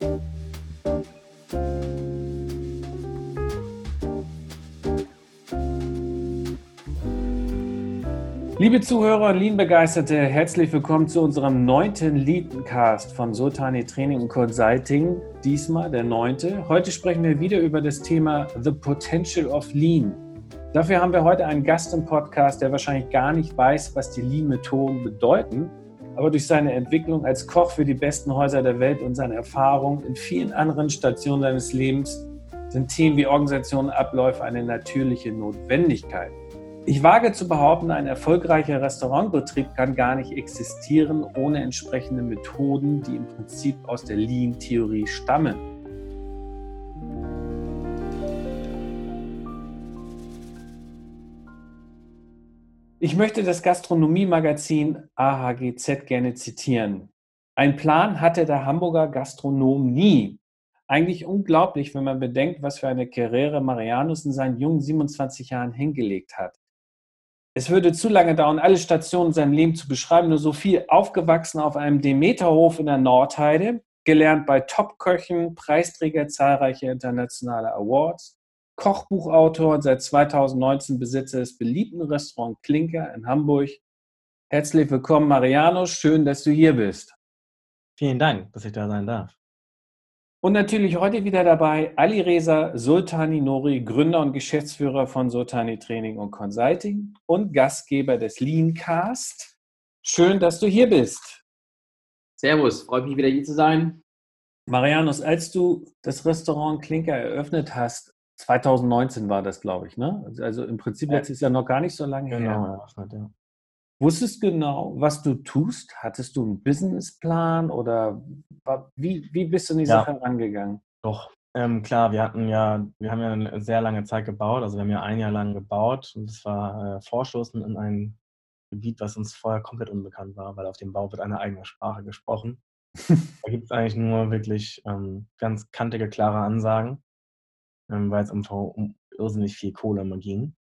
Liebe Zuhörer und Lean-Begeisterte, herzlich willkommen zu unserem neunten Leadencast von Sultani Training und Consulting. Diesmal der neunte. Heute sprechen wir wieder über das Thema The Potential of Lean. Dafür haben wir heute einen Gast im Podcast, der wahrscheinlich gar nicht weiß, was die Lean-Methoden bedeuten, aber durch seine Entwicklung als Koch für die besten Häuser der Welt und seine Erfahrung in vielen anderen Stationen seines Lebens sind Themen wie Organisation und Abläufe eine natürliche Notwendigkeit. Ich wage zu behaupten, ein erfolgreicher Restaurantbetrieb kann gar nicht existieren ohne entsprechende Methoden, die im Prinzip aus der Lean-Theorie stammen. Ich möchte das Gastronomie-Magazin AHGZ gerne zitieren. Ein Plan hatte der Hamburger Gastronom nie. Eigentlich unglaublich, wenn man bedenkt, was für eine Karriere Marianus in seinen jungen 27 Jahren hingelegt hat. Es würde zu lange dauern, alle Stationen in seinem Leben zu beschreiben. Nur so viel aufgewachsen auf einem Demeterhof in der Nordheide, gelernt bei Topköchen, Preisträger zahlreicher internationaler Awards, Kochbuchautor und seit 2019 Besitzer des beliebten Restaurants Klinker in Hamburg. Herzlich willkommen, Mariano. Schön, dass du hier bist. Vielen Dank, dass ich da sein darf. Und natürlich heute wieder dabei Ali Reza Sultani Nori, Gründer und Geschäftsführer von Sultani Training und Consulting und Gastgeber des Leancast. Schön, dass du hier bist. Servus, freut mich wieder hier zu sein. Marianus, als du das Restaurant Klinker eröffnet hast, 2019 war das, glaube ich, ne? Also im Prinzip letztes Jahr noch gar nicht so lange genau, her. Ja. Wusstest du genau, was du tust? Hattest du einen Businessplan oder wie, wie bist du in die ja, Sache rangegangen? Doch, ähm, klar, wir hatten ja, wir haben ja eine sehr lange Zeit gebaut, also wir haben ja ein Jahr lang gebaut und es war äh, Vorstoßen in ein Gebiet, was uns vorher komplett unbekannt war, weil auf dem Bau wird eine eigene Sprache gesprochen. da gibt es eigentlich nur wirklich ähm, ganz kantige, klare Ansagen, ähm, weil es um, um irrsinnig viel Kohle immer ging.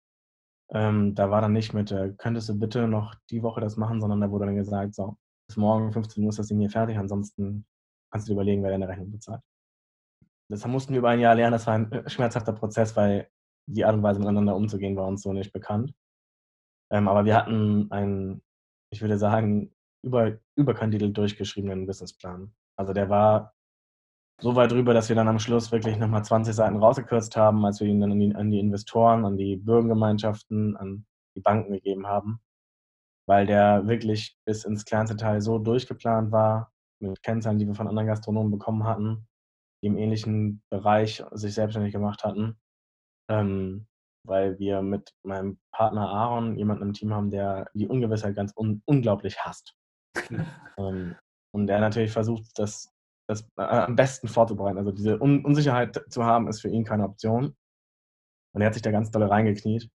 Ähm, da war dann nicht mit, äh, könntest du bitte noch die Woche das machen, sondern da wurde dann gesagt, so, bis morgen 15 Uhr ist das Ding hier fertig, ansonsten kannst du dir überlegen, wer deine Rechnung bezahlt. Das mussten wir über ein Jahr lernen, das war ein äh, schmerzhafter Prozess, weil die Art und Weise miteinander umzugehen war uns so nicht bekannt. Ähm, aber wir hatten einen, ich würde sagen, über, überkandidelt durchgeschriebenen Businessplan. Also der war so weit drüber, dass wir dann am Schluss wirklich nochmal 20 Seiten rausgekürzt haben, als wir ihn dann an die, an die Investoren, an die Bürgergemeinschaften, an die Banken gegeben haben, weil der wirklich bis ins kleinste Teil so durchgeplant war, mit Kennzahlen, die wir von anderen Gastronomen bekommen hatten, die im ähnlichen Bereich sich selbstständig gemacht hatten, ähm, weil wir mit meinem Partner Aaron jemanden im Team haben, der die Ungewissheit ganz un unglaublich hasst. ähm, und der natürlich versucht, das das äh, am besten vorzubereiten. Also diese Un Unsicherheit zu haben, ist für ihn keine Option. Und er hat sich da ganz doll reingekniet.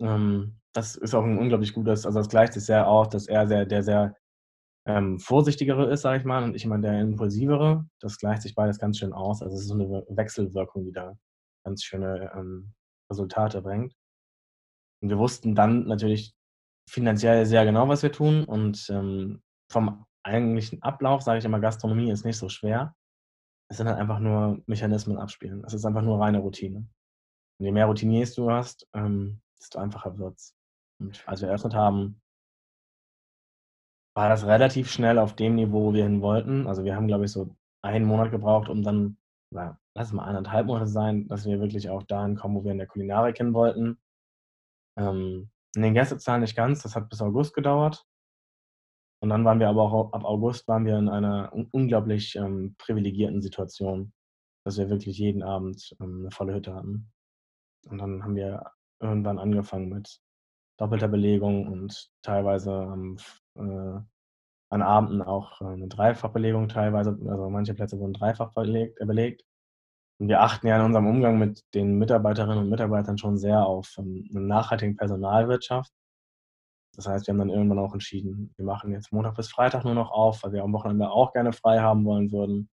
Ähm, das ist auch ein unglaublich gutes, also das gleicht sich sehr auf, dass er sehr, der sehr ähm, vorsichtigere ist, sage ich mal, und ich immer der impulsivere. Das gleicht sich beides ganz schön aus. Also es ist so eine Wechselwirkung, die da ganz schöne ähm, Resultate bringt. Und wir wussten dann natürlich finanziell sehr genau, was wir tun und ähm, vom eigentlichen Ablauf, sage ich immer, Gastronomie ist nicht so schwer. Es sind halt einfach nur Mechanismen abspielen. Es ist einfach nur reine Routine. Und je mehr Routiniers du hast, ähm, desto einfacher wird's. Und als wir eröffnet haben, war das relativ schnell auf dem Niveau, wo wir hin wollten. Also wir haben, glaube ich, so einen Monat gebraucht, um dann, oder lass es mal eineinhalb Monate sein, dass wir wirklich auch dahin kommen, wo wir in der Kulinarik hin wollten. Ähm, in den Gästezahlen nicht ganz, das hat bis August gedauert. Und dann waren wir aber auch ab August waren wir in einer unglaublich ähm, privilegierten Situation, dass wir wirklich jeden Abend ähm, eine volle Hütte hatten. Und dann haben wir irgendwann angefangen mit doppelter Belegung und teilweise ähm, äh, an Abenden auch äh, eine Dreifachbelegung teilweise, also manche Plätze wurden dreifach belegt, äh, belegt. Und wir achten ja in unserem Umgang mit den Mitarbeiterinnen und Mitarbeitern schon sehr auf ähm, eine nachhaltige Personalwirtschaft. Das heißt, wir haben dann irgendwann auch entschieden, wir machen jetzt Montag bis Freitag nur noch auf, weil wir am Wochenende auch gerne frei haben wollen würden.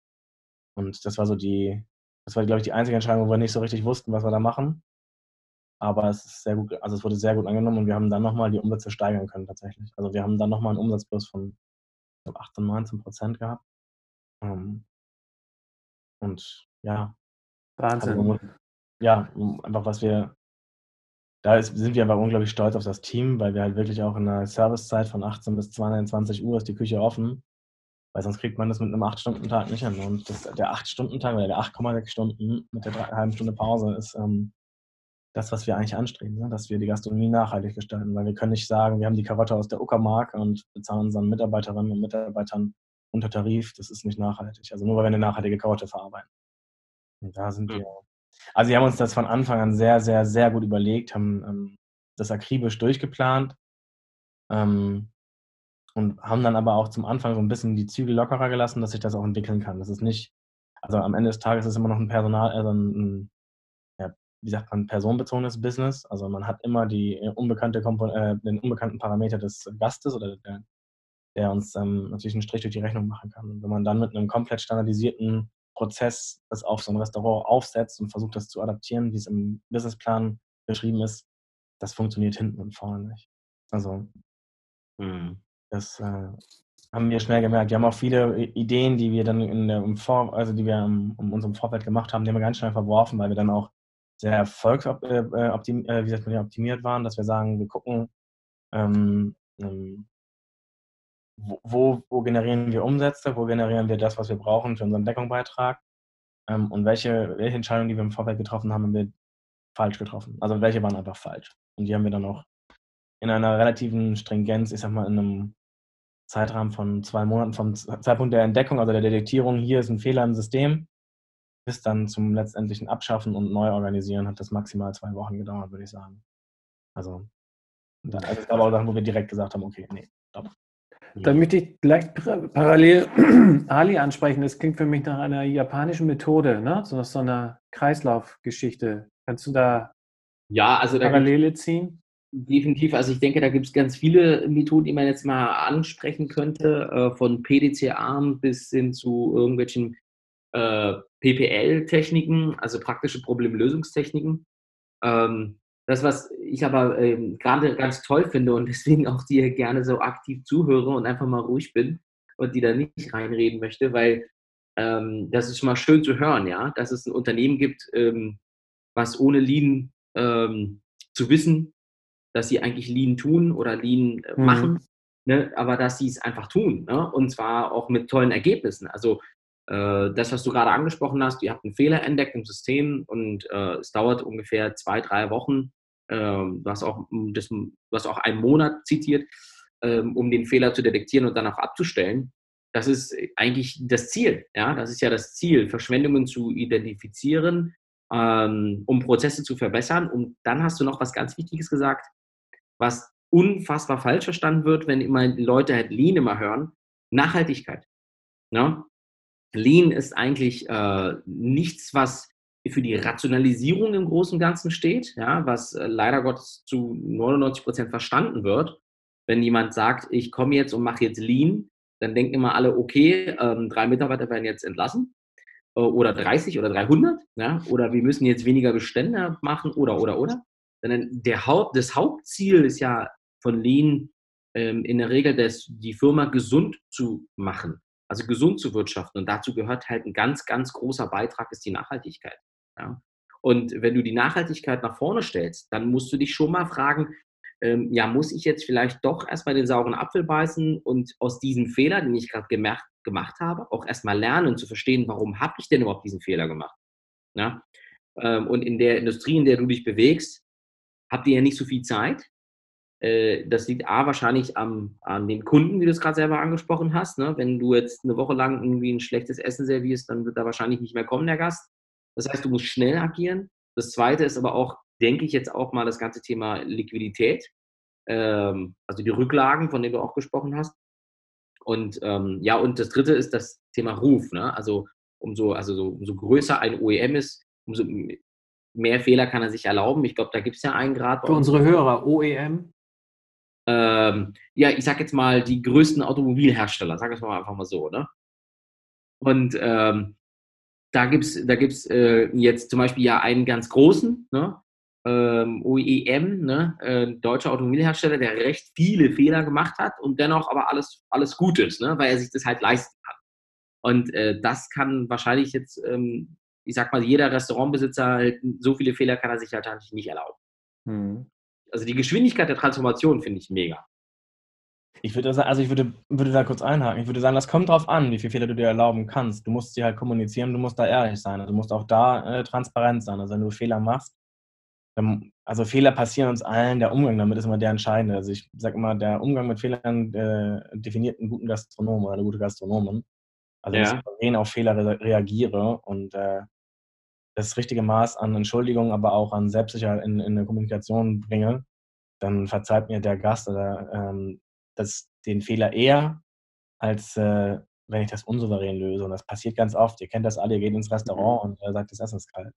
Und das war so die, das war, glaube ich, die einzige Entscheidung, wo wir nicht so richtig wussten, was wir da machen. Aber es ist sehr gut, also es wurde sehr gut angenommen und wir haben dann nochmal die Umsätze steigern können tatsächlich. Also wir haben dann nochmal einen Umsatzplus von ich glaube, 18, 19 Prozent gehabt. Ähm, Und ja. Wahnsinn. Also, ja, einfach was wir, da ist, sind wir einfach unglaublich stolz auf das Team, weil wir halt wirklich auch in einer Servicezeit von 18 bis 22 Uhr ist die Küche offen. Weil sonst kriegt man das mit einem 8-Stunden-Tag nicht hin. Und das, der 8-Stunden-Tag oder der 8,6 Stunden mit der halben Stunde Pause ist ähm, das, was wir eigentlich anstreben, ne? dass wir die Gastronomie nachhaltig gestalten. Weil wir können nicht sagen, wir haben die Karotte aus der Uckermark und bezahlen unseren Mitarbeiterinnen und Mitarbeitern unter Tarif. Das ist nicht nachhaltig. Also nur weil wir eine nachhaltige Karotte verarbeiten. Und da sind mhm. wir. Also wir haben uns das von Anfang an sehr, sehr, sehr gut überlegt, haben ähm, das akribisch durchgeplant. Ähm, und haben dann aber auch zum Anfang so ein bisschen die Zügel lockerer gelassen, dass sich das auch entwickeln kann. Das ist nicht, also am Ende des Tages ist es immer noch ein Personal, also ein, ein ja, wie sagt man, personenbezogenes Business. Also man hat immer die äh, unbekannte Kompon äh, den unbekannten Parameter des Gastes oder der, der uns ähm, natürlich einen Strich durch die Rechnung machen kann. Und wenn man dann mit einem komplett standardisierten Prozess das auf so ein Restaurant aufsetzt und versucht, das zu adaptieren, wie es im Businessplan beschrieben ist, das funktioniert hinten und vorne nicht. Also mhm. Das äh, haben wir schnell gemerkt. Wir haben auch viele Ideen, die wir dann in der, im Vor, also die wir in um unserem Vorfeld gemacht haben, die haben wir ganz schnell verworfen, weil wir dann auch sehr erfolgsoptimiert äh, äh, optimiert waren, dass wir sagen, wir gucken, ähm, ähm, wo, wo, generieren wir Umsätze, wo generieren wir das, was wir brauchen für unseren Deckungsbeitrag ähm, und welche, welche Entscheidungen, die wir im Vorfeld getroffen haben, haben wir falsch getroffen. Also welche waren einfach falsch. Und die haben wir dann auch in einer relativen Stringenz, ich sag mal, in einem Zeitrahmen von zwei Monaten vom Zeitpunkt der Entdeckung, also der Detektierung, hier ist ein Fehler im System, bis dann zum letztendlichen Abschaffen und Neuorganisieren hat das maximal zwei Wochen gedauert, würde ich sagen. Also, dann, also gab auch Sachen, wo wir direkt gesagt haben, okay, nee, stopp. Dann möchte ich gleich parallel Ali ansprechen. Das klingt für mich nach einer japanischen Methode, ne? so, so einer Kreislaufgeschichte. Kannst du da ja, also da Parallele ziehen? Definitiv. Also ich denke, da gibt es ganz viele Methoden, die man jetzt mal ansprechen könnte, äh, von PDCA bis hin zu irgendwelchen äh, PPL-Techniken, also praktische Problemlösungstechniken. Ähm, das, was ich aber ähm, gerade ganz toll finde und deswegen auch dir gerne so aktiv zuhöre und einfach mal ruhig bin und die da nicht reinreden möchte, weil ähm, das ist schon mal schön zu hören, ja, dass es ein Unternehmen gibt, ähm, was ohne Lean ähm, zu wissen, dass sie eigentlich Lean tun oder Lean äh, mhm. machen, ne, aber dass sie es einfach tun ne, und zwar auch mit tollen Ergebnissen. Also das, was du gerade angesprochen hast, ihr habt einen Fehler entdeckt im System und äh, es dauert ungefähr zwei, drei Wochen, äh, was, auch, das, was auch einen Monat zitiert, ähm, um den Fehler zu detektieren und dann auch abzustellen. Das ist eigentlich das Ziel. Ja? Das ist ja das Ziel, Verschwendungen zu identifizieren, ähm, um Prozesse zu verbessern. Und dann hast du noch was ganz Wichtiges gesagt, was unfassbar falsch verstanden wird, wenn immer Leute halt Lean immer hören, Nachhaltigkeit. Ja? Lean ist eigentlich äh, nichts, was für die Rationalisierung im Großen und Ganzen steht, ja, was äh, leider Gottes zu 99 Prozent verstanden wird. Wenn jemand sagt, ich komme jetzt und mache jetzt Lean, dann denken immer alle, okay, ähm, drei Mitarbeiter werden jetzt entlassen äh, oder 30 oder 300, ja, oder wir müssen jetzt weniger Bestände machen oder, oder, oder sondern der Haupt, das Hauptziel ist ja von Lean ähm, in der Regel, das, die Firma gesund zu machen, also gesund zu wirtschaften. Und dazu gehört halt ein ganz, ganz großer Beitrag, ist die Nachhaltigkeit. Ja? Und wenn du die Nachhaltigkeit nach vorne stellst, dann musst du dich schon mal fragen, ähm, ja, muss ich jetzt vielleicht doch erstmal den sauren Apfel beißen und aus diesem Fehler, den ich gerade gemacht, gemacht habe, auch erstmal lernen zu verstehen, warum habe ich denn überhaupt diesen Fehler gemacht? Ja? Ähm, und in der Industrie, in der du dich bewegst, habt ihr ja nicht so viel Zeit. Äh, das liegt A wahrscheinlich am, an den Kunden, wie du es gerade selber angesprochen hast. Ne? Wenn du jetzt eine Woche lang irgendwie ein schlechtes Essen servierst, dann wird da wahrscheinlich nicht mehr kommen, der Gast. Das heißt, du musst schnell agieren. Das zweite ist aber auch, denke ich jetzt auch mal, das ganze Thema Liquidität. Ähm, also die Rücklagen, von denen du auch gesprochen hast. Und ähm, ja, und das dritte ist das Thema Ruf. Ne? Also umso, also so, umso größer ein OEM ist, umso mehr Fehler kann er sich erlauben. Ich glaube, da gibt es ja einen Grad. Für unsere Hörer, OEM? Ähm, ja, ich sag jetzt mal die größten Automobilhersteller, sag es mal einfach mal so, ne? Und ähm, da gibt es da gibt's, äh, jetzt zum Beispiel ja einen ganz großen, ne? Ähm, OEM, ne? Äh, deutscher Automobilhersteller, der recht viele Fehler gemacht hat und dennoch aber alles, alles ist, ne? weil er sich das halt leisten kann. Und äh, das kann wahrscheinlich jetzt, ähm, ich sag mal, jeder Restaurantbesitzer halt, so viele Fehler kann er sich halt eigentlich nicht erlauben. Mhm. Also die Geschwindigkeit der Transformation finde ich mega. Ich würde also ich würde, würde da kurz einhaken. Ich würde sagen, das kommt drauf an, wie viele Fehler du dir erlauben kannst. Du musst sie halt kommunizieren, du musst da ehrlich sein. Also du musst auch da äh, transparent sein. Also wenn du Fehler machst, dann, also Fehler passieren uns allen, der Umgang damit ist immer der entscheidende. Also ich sage immer, der Umgang mit Fehlern äh, definiert einen guten Gastronomen oder eine gute Gastronomin. Also ja. dass ich auf Fehler re reagiere und äh, das richtige Maß an Entschuldigung, aber auch an Selbstsicherheit in, in der Kommunikation bringe, dann verzeiht mir der Gast oder ähm, das, den Fehler eher, als äh, wenn ich das unsouverän löse. Und das passiert ganz oft. Ihr kennt das alle, ihr geht ins Restaurant mhm. und äh, sagt, das Essen ist kalt.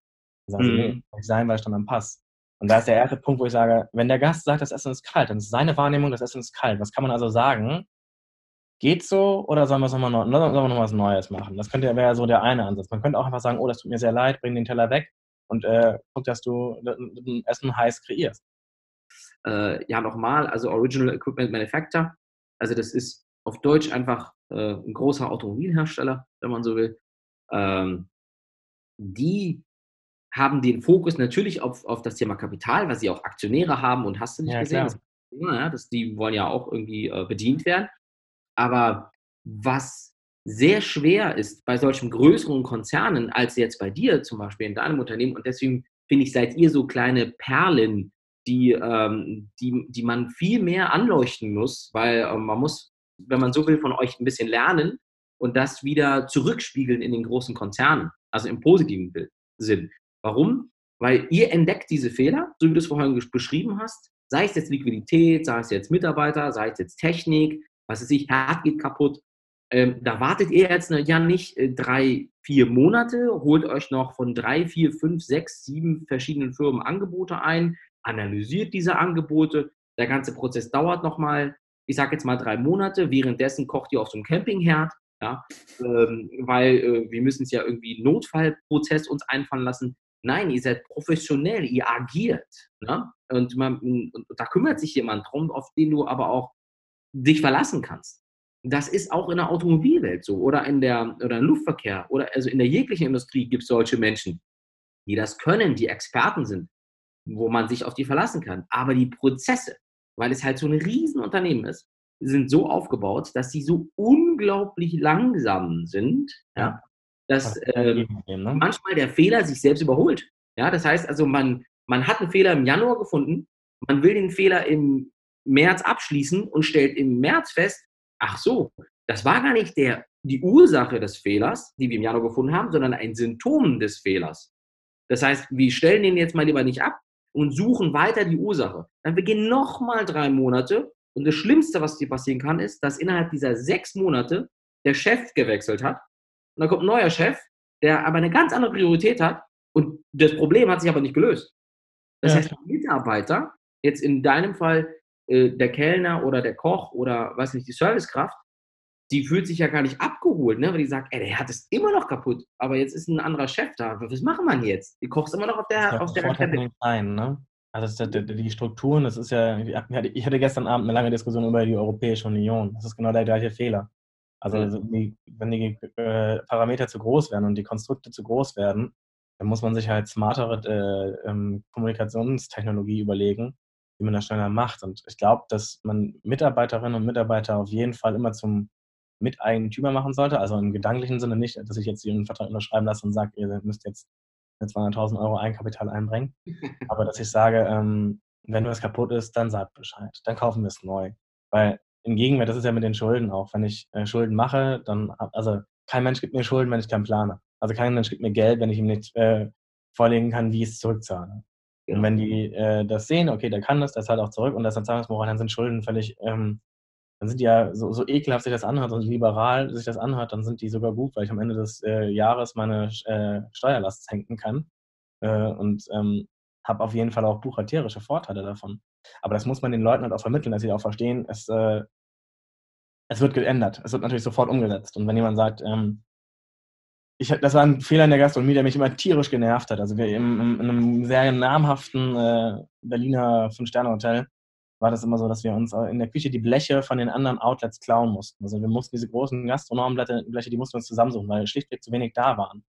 Dann sagen mhm. sie, nee, nicht sein, weil ich dann am Pass. Und da ist der erste Punkt, wo ich sage, wenn der Gast sagt, das Essen ist kalt, dann ist seine Wahrnehmung, das Essen ist kalt. Was kann man also sagen? Geht so oder sollen wir, noch, sollen wir noch was Neues machen? Das könnte wäre so der eine Ansatz. Man könnte auch einfach sagen, oh, das tut mir sehr leid, bring den Teller weg und äh, guck, dass du ein Essen heiß kreierst. Äh, ja, nochmal, also Original Equipment Manufacturer. Also das ist auf Deutsch einfach äh, ein großer Automobilhersteller, wenn man so will. Ähm, die haben den Fokus natürlich auf, auf das Thema Kapital, weil sie auch Aktionäre haben und hast du nicht ja, gesehen. Das, ja, das, die wollen ja auch irgendwie äh, bedient werden. Aber was sehr schwer ist bei solchen größeren Konzernen als jetzt bei dir zum Beispiel in deinem Unternehmen, und deswegen finde ich, seid ihr so kleine Perlen, die, ähm, die, die man viel mehr anleuchten muss, weil äh, man muss, wenn man so will, von euch ein bisschen lernen und das wieder zurückspiegeln in den großen Konzernen, also im positiven Sinn. Warum? Weil ihr entdeckt diese Fehler, so wie du es vorhin beschrieben hast, sei es jetzt Liquidität, sei es jetzt Mitarbeiter, sei es jetzt Technik, was ist ich, Herd geht kaputt. Ähm, da wartet ihr jetzt ja nicht äh, drei, vier Monate, holt euch noch von drei, vier, fünf, sechs, sieben verschiedenen Firmen Angebote ein, analysiert diese Angebote. Der ganze Prozess dauert nochmal, ich sage jetzt mal drei Monate. Währenddessen kocht ihr auf so einem Campingherd, ja, ähm, weil äh, wir müssen es ja irgendwie Notfallprozess uns einfallen lassen. Nein, ihr seid professionell, ihr agiert. Ne? Und, man, und da kümmert sich jemand drum, auf den du aber auch dich verlassen kannst. Das ist auch in der Automobilwelt so oder in der oder im Luftverkehr oder also in der jeglichen Industrie gibt es solche Menschen, die das können, die Experten sind, wo man sich auf die verlassen kann. Aber die Prozesse, weil es halt so ein Riesenunternehmen ist, sind so aufgebaut, dass sie so unglaublich langsam sind, ja, dass äh, manchmal der Fehler sich selbst überholt. Ja, das heißt also, man, man hat einen Fehler im Januar gefunden, man will den Fehler im März abschließen und stellt im März fest, ach so, das war gar nicht der, die Ursache des Fehlers, die wir im Januar gefunden haben, sondern ein Symptom des Fehlers. Das heißt, wir stellen den jetzt mal lieber nicht ab und suchen weiter die Ursache. Dann beginnen nochmal drei Monate und das Schlimmste, was dir passieren kann, ist, dass innerhalb dieser sechs Monate der Chef gewechselt hat und dann kommt ein neuer Chef, der aber eine ganz andere Priorität hat und das Problem hat sich aber nicht gelöst. Das ja. heißt, Mitarbeiter, jetzt in deinem Fall äh, der Kellner oder der Koch oder weiß nicht, die Servicekraft, die fühlt sich ja gar nicht abgeholt, ne? weil die sagt, ey, der hat es immer noch kaputt, aber jetzt ist ein anderer Chef da. Was machen wir jetzt? Die kochst immer noch auf der, auf der Treppe. Ein, ne? Also das, die Strukturen, das ist ja, ich hatte gestern Abend eine lange Diskussion über die Europäische Union. Das ist genau der gleiche Fehler. Also die, wenn die äh, Parameter zu groß werden und die Konstrukte zu groß werden, dann muss man sich halt smartere äh, ähm, Kommunikationstechnologie überlegen, wie man das schneller macht. Und ich glaube, dass man Mitarbeiterinnen und Mitarbeiter auf jeden Fall immer zum Miteigentümer machen sollte. Also im gedanklichen Sinne nicht, dass ich jetzt den Vertrag unterschreiben lasse und sage, ihr müsst jetzt 200.000 Euro Eigenkapital einbringen. Aber dass ich sage, ähm, wenn was kaputt ist, dann sagt Bescheid. Dann kaufen wir es neu. Weil im Gegenwart, das ist ja mit den Schulden auch. Wenn ich äh, Schulden mache, dann, also kein Mensch gibt mir Schulden, wenn ich keinen plane. Also kein Mensch gibt mir Geld, wenn ich ihm nicht äh, vorlegen kann, wie ich es zurückzahle. Ja. Und wenn die äh, das sehen, okay, der kann das, der zahlt auch zurück und das ist ein Zahlungsmoral, dann sind Schulden völlig, ähm, dann sind die ja so, so ekelhaft sich das anhört und liberal sich das anhört, dann sind die sogar gut, weil ich am Ende des äh, Jahres meine äh, Steuerlast senken kann. Äh, und ähm, habe auf jeden Fall auch buchhalterische Vorteile davon. Aber das muss man den Leuten halt auch vermitteln, dass sie auch verstehen, es, äh, es wird geändert. Es wird natürlich sofort umgesetzt. Und wenn jemand sagt, ähm, ich, das war ein Fehler in der Gastronomie, der mich immer tierisch genervt hat. Also wir in, in einem sehr namhaften äh, Berliner Fünf-Sterne-Hotel war das immer so, dass wir uns in der Küche die Bleche von den anderen Outlets klauen mussten. Also wir mussten diese großen Gastronomenbleche, die mussten wir uns zusammensuchen, weil schlichtweg zu wenig da waren.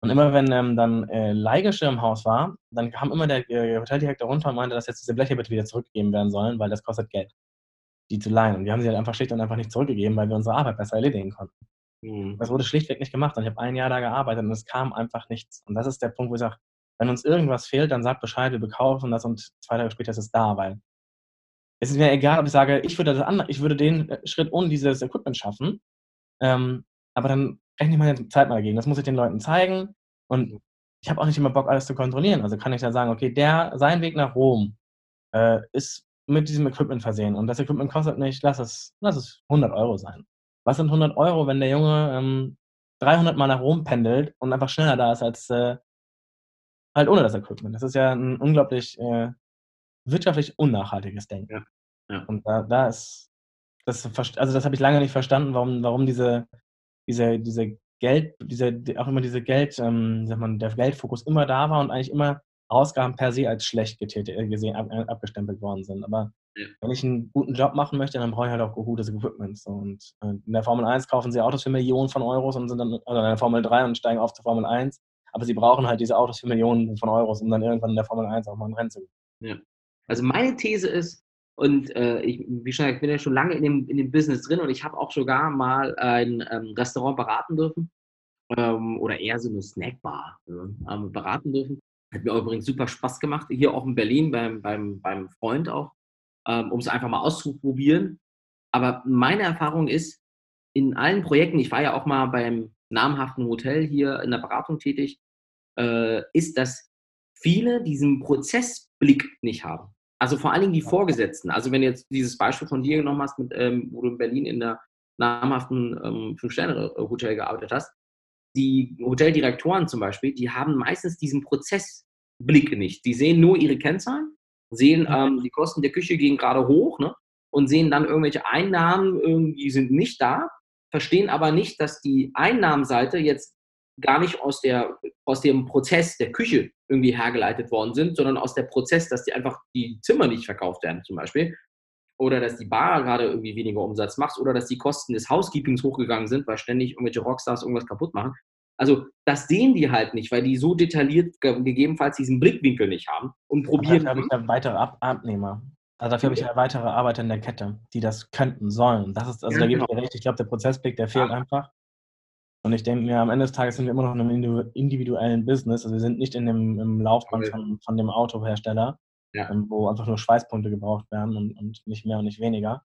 Und immer wenn ähm, dann äh, Leihgeschirr im Haus war, dann kam immer der äh, Hoteldirektor runter und meinte, dass jetzt diese Bleche bitte wieder zurückgegeben werden sollen, weil das kostet Geld, die zu leihen. Und wir haben sie halt einfach schlicht und einfach nicht zurückgegeben, weil wir unsere Arbeit besser erledigen konnten. Mhm. Das wurde schlichtweg nicht gemacht und ich habe ein Jahr da gearbeitet und es kam einfach nichts. Und das ist der Punkt, wo ich sage, wenn uns irgendwas fehlt, dann sagt Bescheid, wir bekaufen das und zwei Tage später ist es da, weil es ist mir egal, ob ich sage, ich würde, das andere, ich würde den äh, Schritt ohne dieses Equipment schaffen, ähm, aber dann rechne ich meine Zeit mal dagegen. Das muss ich den Leuten zeigen und mhm. ich habe auch nicht immer Bock, alles zu kontrollieren. Also kann ich da sagen, okay, der, sein Weg nach Rom äh, ist mit diesem Equipment versehen und das Equipment kostet nicht, lass es, lass es 100 Euro sein. Was sind 100 Euro, wenn der Junge ähm, 300 Mal nach Rom pendelt und einfach schneller da ist als äh, halt ohne das Equipment? Das ist ja ein unglaublich äh, wirtschaftlich unnachhaltiges Denken. Ja. Ja. Und da, da ist, das, also das habe ich lange nicht verstanden, warum, warum diese, diese, diese Geld, diese, auch immer diese Geld, ähm, sagt man, der Geldfokus immer da war und eigentlich immer Ausgaben per se als schlecht getätigt, äh, gesehen, ab, äh, abgestempelt worden sind. Aber ja. wenn ich einen guten Job machen möchte, dann brauche ich halt auch gutes Equipment. So. Und äh, in der Formel 1 kaufen sie Autos für Millionen von Euros und sind dann, also in der Formel 3 und steigen auf zur Formel 1. Aber sie brauchen halt diese Autos für Millionen von Euros, um dann irgendwann in der Formel 1 auch mal ein Rennen zu gewinnen. Ja. Also meine These ist, und äh, ich, wie schon, ich bin ja schon lange in dem, in dem Business drin und ich habe auch sogar mal ein ähm, Restaurant beraten dürfen ähm, oder eher so eine Snackbar ähm, beraten dürfen. Hat mir übrigens super Spaß gemacht, hier auch in Berlin beim, beim, beim Freund auch, ähm, um es einfach mal auszuprobieren. Aber meine Erfahrung ist, in allen Projekten, ich war ja auch mal beim namhaften Hotel hier in der Beratung tätig, äh, ist, dass viele diesen Prozessblick nicht haben. Also vor allen Dingen die Vorgesetzten. Also wenn du jetzt dieses Beispiel von dir genommen hast, mit, ähm, wo du in Berlin in der namhaften ähm, Fünf-Sterne-Hotel gearbeitet hast, die Hoteldirektoren zum Beispiel, die haben meistens diesen Prozessblick nicht. Die sehen nur ihre Kennzahlen, sehen, ähm, die Kosten der Küche gehen gerade hoch ne, und sehen dann irgendwelche Einnahmen, irgendwie sind nicht da, verstehen aber nicht, dass die Einnahmenseite jetzt gar nicht aus, der, aus dem Prozess der Küche irgendwie hergeleitet worden sind, sondern aus der Prozess, dass die einfach die Zimmer nicht verkauft werden zum Beispiel oder dass die Bar gerade irgendwie weniger Umsatz macht oder dass die Kosten des Housekeepings hochgegangen sind, weil ständig irgendwelche Rockstars irgendwas kaputt machen. Also das sehen die halt nicht, weil die so detailliert gegebenenfalls diesen Blickwinkel nicht haben und probieren. Dafür habe ich ja weitere Ab Abnehmer. Also dafür habe ich ja weitere Arbeiter in der Kette, die das könnten, sollen. Das ist, also ja, da gebe ich genau. dir recht, ich glaube, der Prozessblick, der fehlt ja. einfach. Und ich denke mir, am Ende des Tages sind wir immer noch in einem individuellen Business. Also wir sind nicht in dem im Laufband okay. von, von dem Autohersteller, ja. ähm, wo einfach nur Schweißpunkte gebraucht werden und, und nicht mehr und nicht weniger.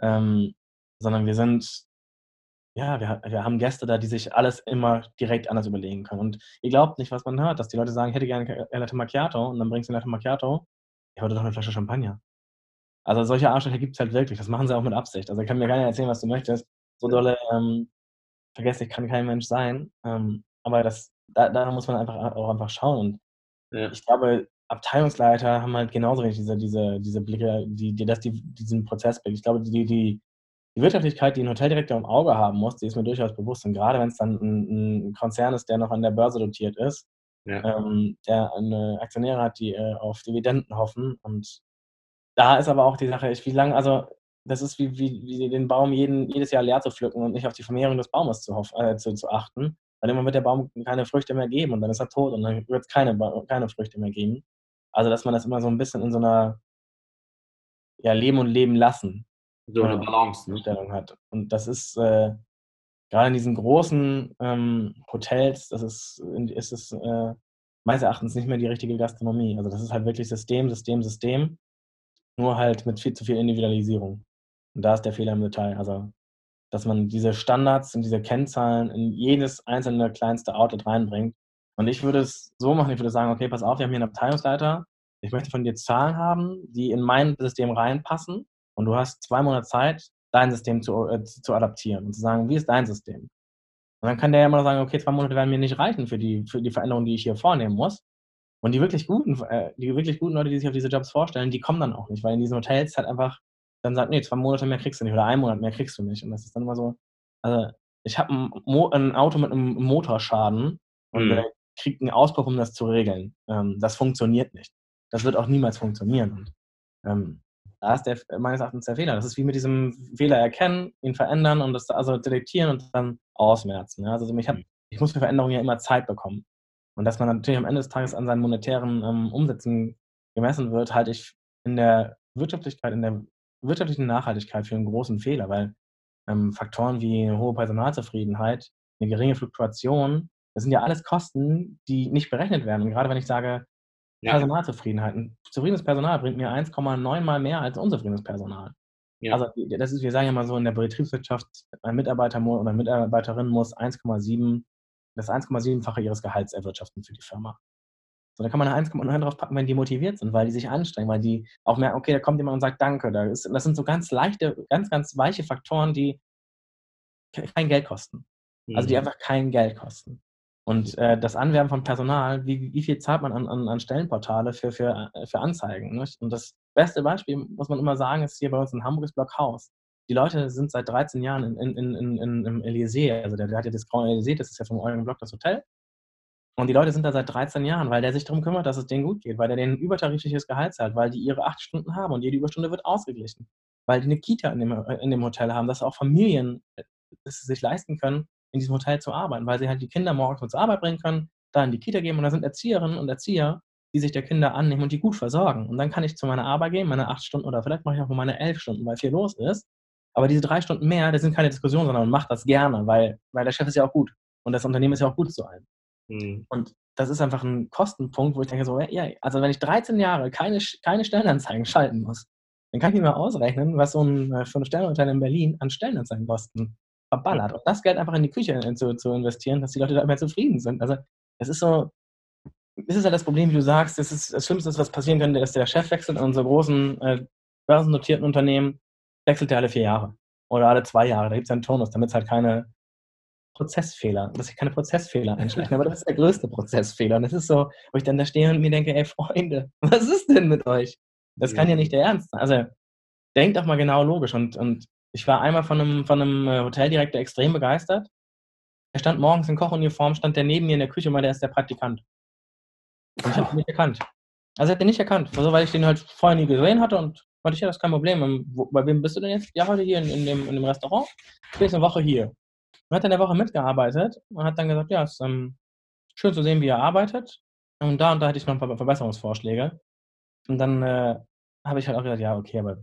Ähm, sondern wir sind, ja, wir, wir haben Gäste da, die sich alles immer direkt anders überlegen können. Und ihr glaubt nicht, was man hört, dass die Leute sagen, ich hätte gerne ein Latte Macchiato und dann bringst du ein Latte Macchiato, ich wollte doch eine Flasche Champagner. Also solche Arschlöcher gibt es halt wirklich. Das machen sie auch mit Absicht. Also kann mir keiner erzählen, was du möchtest. So dolle ähm, vergesse ich, kann kein Mensch sein. Ähm, aber das, da, da, muss man einfach auch einfach schauen. Und ja. ich glaube, Abteilungsleiter haben halt genauso wenig diese, diese, diese Blicke, die, die, das, die, diesen Prozessblick. Ich glaube, die, die, die Wirtschaftlichkeit, die ein Hoteldirektor im Auge haben muss, die ist mir durchaus bewusst. Und gerade wenn es dann ein, ein, Konzern ist, der noch an der Börse dotiert ist, ja. ähm, der eine Aktionäre hat, die äh, auf Dividenden hoffen. Und da ist aber auch die Sache, ich, wie lange, also das ist wie, wie, wie den Baum jeden, jedes Jahr leer zu pflücken und nicht auf die Vermehrung des Baumes zu, äh, zu, zu achten. Weil immer wird der Baum keine Früchte mehr geben und dann ist er tot und dann wird es keine, keine Früchte mehr geben. Also, dass man das immer so ein bisschen in so einer ja, Leben und Leben lassen. So eine Balance, ne? Hat. Und das ist äh, gerade in diesen großen ähm, Hotels, das ist, ist es äh, meines Erachtens nicht mehr die richtige Gastronomie. Also das ist halt wirklich System, System, System, nur halt mit viel zu viel Individualisierung. Und da ist der Fehler im Detail. Also, dass man diese Standards und diese Kennzahlen in jedes einzelne kleinste Outlet reinbringt. Und ich würde es so machen, ich würde sagen, okay, pass auf, wir haben hier einen Abteilungsleiter. Ich möchte von dir Zahlen haben, die in mein System reinpassen. Und du hast zwei Monate Zeit, dein System zu, äh, zu adaptieren und zu sagen, wie ist dein System? Und dann kann der ja immer sagen, okay, zwei Monate werden mir nicht reichen für die, für die Veränderungen, die ich hier vornehmen muss. Und die wirklich guten, äh, die wirklich guten Leute, die sich auf diese Jobs vorstellen, die kommen dann auch nicht, weil in diesen Hotels halt einfach dann sagt, nee, zwei Monate mehr kriegst du nicht oder ein Monat mehr kriegst du nicht. Und das ist dann immer so, also ich habe ein, ein, Auto mit einem Motorschaden und mhm. kriegt einen Auspuff, um das zu regeln. Ähm, das funktioniert nicht. Das wird auch niemals funktionieren. Und, ähm, da ist der, meines Erachtens der Fehler. Das ist wie mit diesem Fehler erkennen, ihn verändern und das also detektieren und dann ausmerzen. Ja? Also ich, hab, mhm. ich muss für Veränderungen ja immer Zeit bekommen. Und dass man natürlich am Ende des Tages an seinen monetären ähm, Umsätzen gemessen wird, halte ich in der Wirtschaftlichkeit, in der wirtschaftlichen Nachhaltigkeit für einen großen Fehler, weil ähm, Faktoren wie eine hohe Personalzufriedenheit, eine geringe Fluktuation, das sind ja alles Kosten, die nicht berechnet werden. Und gerade wenn ich sage, ja. Personalzufriedenheit. Ein zufriedenes Personal bringt mir 1,9 mal mehr als unzufriedenes Personal. Ja. Also das ist, wir sagen ja mal so, in der Betriebswirtschaft, ein Mitarbeiter oder eine Mitarbeiterin muss 1,7, das 1,7-fache ihres Gehalts erwirtschaften für die Firma. So, da kann man eine 1,9 drauf packen, wenn die motiviert sind, weil die sich anstrengen, weil die auch merken, okay, da kommt jemand und sagt Danke. Das, sind so ganz leichte, ganz, ganz weiche Faktoren, die kein Geld kosten. Also die mhm. einfach kein Geld kosten. Und äh, das Anwerben von Personal, wie, wie viel zahlt man an, an, an Stellenportale für, für, äh, für Anzeigen? Nicht? Und das beste Beispiel, muss man immer sagen, ist hier bei uns in Hamburg ist Blockhaus. Die Leute sind seit 13 Jahren in, in, in, in, im Elysée, also der, der hat ja das Grand Elysée, das ist ja vom Eugen Block das Hotel. Und die Leute sind da seit 13 Jahren, weil der sich darum kümmert, dass es denen gut geht, weil der denen ein übertarifliches Gehalt zahlt, weil die ihre acht Stunden haben und jede Überstunde wird ausgeglichen. Weil die eine Kita in dem, äh, in dem Hotel haben, dass auch Familien äh, es sich leisten können, in diesem Hotel zu arbeiten, weil sie halt die Kinder morgens zur Arbeit bringen können, da in die Kita gehen und da sind Erzieherinnen und Erzieher, die sich der Kinder annehmen und die gut versorgen. Und dann kann ich zu meiner Arbeit gehen, meine acht Stunden oder vielleicht mache ich auch nur meine elf Stunden, weil viel los ist. Aber diese drei Stunden mehr, das sind keine Diskussionen, sondern man macht das gerne, weil, weil der Chef ist ja auch gut und das Unternehmen ist ja auch gut zu einem. Mhm. Und das ist einfach ein Kostenpunkt, wo ich denke so, ja, also wenn ich 13 Jahre keine, keine Stellenanzeigen schalten muss, dann kann ich mir ausrechnen, was so ein, äh, für eine Stellenanzeige in Berlin an Stellenanzeigen kosten verballert. Und das Geld einfach in die Küche zu, zu investieren, dass die Leute da immer zufrieden sind. Also es ist so, das ist ja das Problem, wie du sagst, das ist das Schlimmste, was passieren könnte, dass der Chef wechselt in unsere großen äh, börsennotierten Unternehmen, wechselt er alle vier Jahre oder alle zwei Jahre. Da gibt es einen Turnus, damit es halt keine Prozessfehler, dass sich keine Prozessfehler einschleichen. Aber das ist der größte Prozessfehler. Und das ist so, wo ich dann da stehe und mir denke, ey Freunde, was ist denn mit euch? Das kann ja nicht der Ernst sein. Also denkt doch mal genau logisch und, und ich war einmal von einem, von einem äh, Hoteldirektor extrem begeistert. Er stand morgens in Kochuniform, stand der neben mir in der Küche und meinte, der ist der Praktikant. Und ich habe ihn nicht erkannt. Also er hat den nicht erkannt, also, weil ich den halt vorher nie gesehen hatte und meinte ich, ja, das ist kein Problem. Und wo, bei wem bist du denn jetzt? Ja, heute hier in, in, dem, in dem Restaurant. Ich bin eine Woche hier. Und hat dann eine Woche mitgearbeitet und hat dann gesagt, ja, es ist ähm, schön zu sehen, wie er arbeitet. Und da und da hätte ich noch ein paar Verbesserungsvorschläge. Und dann äh, habe ich halt auch gesagt, ja, okay, aber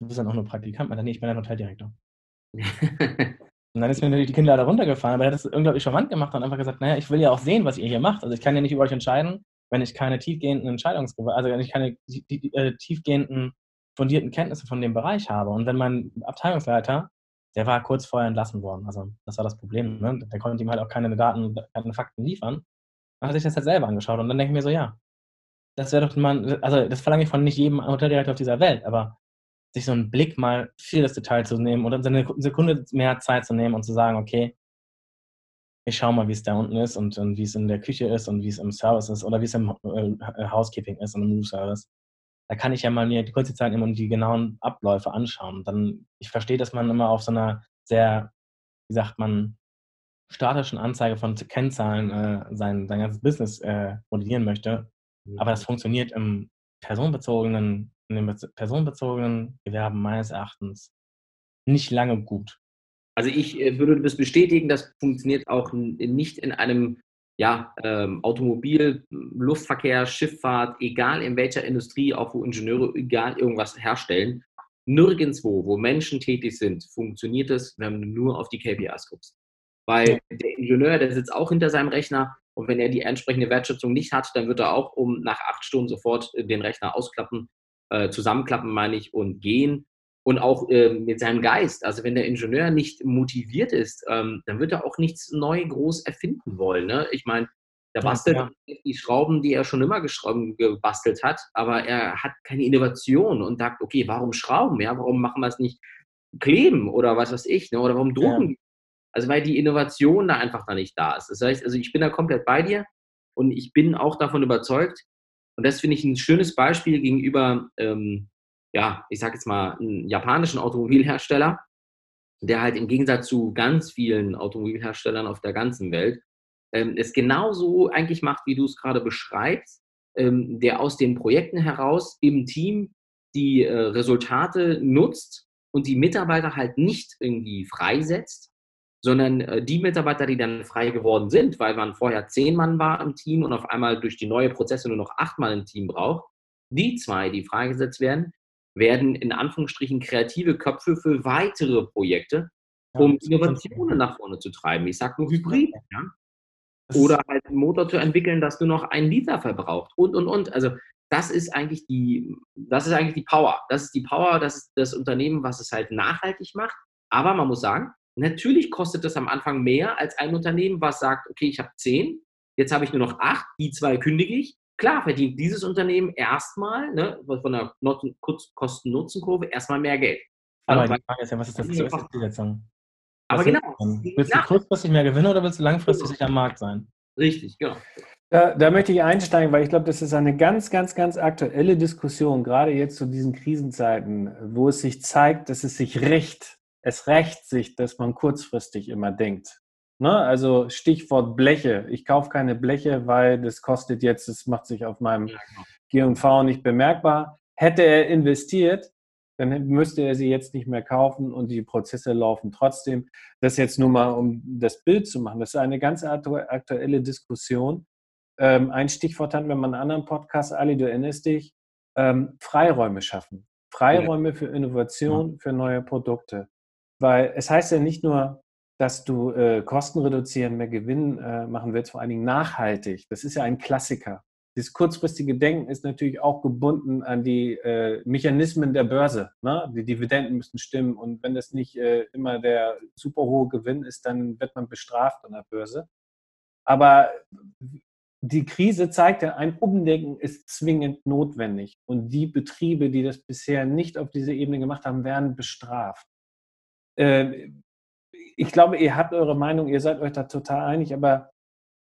Du bist dann auch nur Praktikant. Meinte, nee, ich bin ein Hoteldirektor. und dann ist mir natürlich die Kinder da runtergefallen, aber er hat das unglaublich charmant gemacht und einfach gesagt, naja, ich will ja auch sehen, was ihr hier macht. Also ich kann ja nicht über euch entscheiden, wenn ich keine tiefgehenden Entscheidungsgewalt, also wenn ich keine äh, tiefgehenden fundierten Kenntnisse von dem Bereich habe. Und wenn mein Abteilungsleiter, der war kurz vorher entlassen worden, also das war das Problem, ne? der konnte ihm halt auch keine Daten, keine Fakten liefern, dann hat sich das halt selber angeschaut und dann denke ich mir so, ja, das wäre doch mal, also das verlange ich von nicht jedem Hoteldirektor auf dieser Welt, aber sich so einen Blick mal für das Detail zu nehmen oder eine Sekunde mehr Zeit zu nehmen und zu sagen, okay, ich schaue mal, wie es da unten ist und, und wie es in der Küche ist und wie es im Service ist oder wie es im äh, Housekeeping ist und im Room-Service. Da kann ich ja mal mir die kurze Zeit nehmen und die genauen Abläufe anschauen. Dann, ich verstehe, dass man immer auf so einer sehr, wie sagt man, statischen Anzeige von Kennzahlen äh, sein, sein ganzes Business äh, modellieren möchte. Mhm. Aber das funktioniert im personenbezogenen in den personenbezogenen Gewerben meines Erachtens nicht lange gut. Also ich äh, würde das bestätigen, das funktioniert auch nicht in einem ja, ähm, Automobil, Luftverkehr, Schifffahrt, egal in welcher Industrie, auch wo Ingenieure egal irgendwas herstellen. Nirgendwo, wo Menschen tätig sind, funktioniert es, wenn du nur auf die KPIs guckst. Weil der Ingenieur, der sitzt auch hinter seinem Rechner und wenn er die entsprechende Wertschätzung nicht hat, dann wird er auch um nach acht Stunden sofort den Rechner ausklappen äh, zusammenklappen, meine ich, und gehen. Und auch äh, mit seinem Geist. Also wenn der Ingenieur nicht motiviert ist, ähm, dann wird er auch nichts neu groß erfinden wollen. Ne? Ich meine, der bastelt ja, ja. die Schrauben, die er schon immer gebastelt hat, aber er hat keine Innovation und sagt, okay, warum Schrauben? Ja, warum machen wir es nicht kleben oder was weiß ich? Ne? Oder warum drucken? Ja. Also weil die Innovation da einfach da nicht da ist. Das heißt, also ich bin da komplett bei dir und ich bin auch davon überzeugt, und das finde ich ein schönes Beispiel gegenüber, ähm, ja, ich sage jetzt mal, einem japanischen Automobilhersteller, der halt im Gegensatz zu ganz vielen Automobilherstellern auf der ganzen Welt ähm, es genauso eigentlich macht, wie du es gerade beschreibst, ähm, der aus den Projekten heraus im Team die äh, Resultate nutzt und die Mitarbeiter halt nicht irgendwie freisetzt, sondern äh, die Mitarbeiter, die dann frei geworden sind, weil man vorher zehn Mann war im Team und auf einmal durch die neue Prozesse nur noch acht Mann im Team braucht, die zwei, die freigesetzt werden, werden in Anführungsstrichen kreative Köpfe für weitere Projekte, um ja, Innovationen nach vorne zu treiben. Ich sage nur Hybrid, ja. Oder halt einen Motor zu entwickeln, das nur noch einen Liter verbraucht und und und. Also das ist eigentlich die, das ist eigentlich die Power. Das ist die Power, das ist das Unternehmen, was es halt nachhaltig macht. Aber man muss sagen, natürlich kostet das am Anfang mehr als ein Unternehmen, was sagt, okay, ich habe zehn, jetzt habe ich nur noch acht, die zwei kündige ich. Klar verdient dieses Unternehmen erstmal ne, von der Kosten-Nutzen-Kurve erstmal mehr Geld. Aber also, die Frage ist ja, was ist das Zielsetzung? Aber genau. Willst du kurzfristig mehr gewinnen oder willst du langfristig genau. am Markt sein? Richtig, genau. Da, da, möchte ich einsteigen, weil ich glaube, das ist eine ganz, ganz, ganz aktuelle Diskussion, gerade jetzt zu diesen Krisenzeiten, wo es sich zeigt, dass es sich recht, es rächt sich, dass man kurzfristig immer denkt. Ne? Also Stichwort Bleche. Ich kaufe keine Bleche, weil das kostet jetzt, das macht sich auf meinem genau. G&V nicht bemerkbar. Hätte er investiert, dann müsste er sie jetzt nicht mehr kaufen und die Prozesse laufen trotzdem. Das jetzt nur mal, um das Bild zu machen. Das ist eine ganz aktuelle Diskussion. Ähm, ein Stichwort hatten wir mal in einem anderen Podcast, Ali, du erinnerst dich, ähm, Freiräume schaffen. Freiräume für Innovation, für neue Produkte. Weil es heißt ja nicht nur, dass du äh, Kosten reduzieren, mehr Gewinn äh, machen willst, vor allen Dingen nachhaltig. Das ist ja ein Klassiker. Das kurzfristige Denken ist natürlich auch gebunden an die äh, Mechanismen der Börse. Ne? Die Dividenden müssen stimmen und wenn das nicht äh, immer der super hohe Gewinn ist, dann wird man bestraft an der Börse. Aber die Krise zeigt ja, ein Umdenken ist zwingend notwendig und die Betriebe, die das bisher nicht auf diese Ebene gemacht haben, werden bestraft. Äh, ich glaube, ihr habt eure Meinung, ihr seid euch da total einig, aber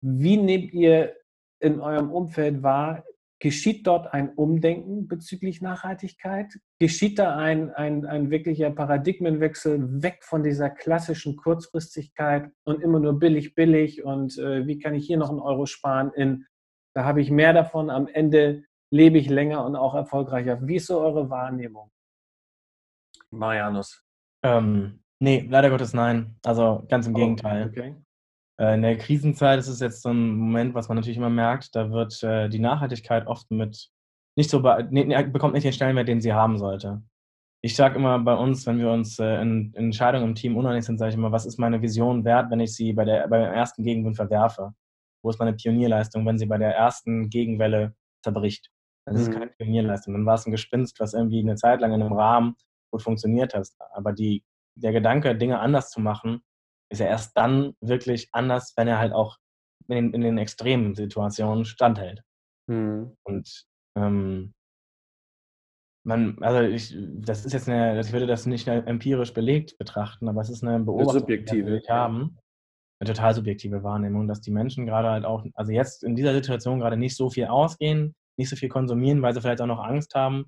wie nehmt ihr in eurem Umfeld wahr? Geschieht dort ein Umdenken bezüglich Nachhaltigkeit? Geschieht da ein, ein, ein wirklicher Paradigmenwechsel weg von dieser klassischen Kurzfristigkeit und immer nur billig, billig und äh, wie kann ich hier noch einen Euro sparen in, da habe ich mehr davon, am Ende lebe ich länger und auch erfolgreicher. Wie ist so eure Wahrnehmung? Marianus. Ähm, nee, leider Gottes nein. Also ganz im oh, Gegenteil. Okay. Äh, in der Krisenzeit ist es jetzt so ein Moment, was man natürlich immer merkt, da wird äh, die Nachhaltigkeit oft mit nicht so, nee, bekommt nicht den Stellenwert, den sie haben sollte. Ich sage immer bei uns, wenn wir uns äh, in, in Entscheidungen im Team uneinig sind, sage ich immer, was ist meine Vision wert, wenn ich sie bei der, beim ersten Gegenwind verwerfe? Wo ist meine Pionierleistung, wenn sie bei der ersten Gegenwelle zerbricht? Das ist mhm. keine Pionierleistung. Dann war es ein Gespinst, was irgendwie eine Zeit lang in einem Rahmen gut funktioniert hat. Aber die, der Gedanke, Dinge anders zu machen, ist er erst dann wirklich anders, wenn er halt auch in, in den extremen Situationen standhält. Mhm. Und ähm, man, also ich, das ist jetzt eine, ich würde das nicht empirisch belegt betrachten, aber es ist eine Beobachtung, subjektive. die wir haben. Eine total subjektive Wahrnehmung, dass die Menschen gerade halt auch, also jetzt in dieser Situation gerade nicht so viel ausgehen, nicht so viel konsumieren, weil sie vielleicht auch noch Angst haben.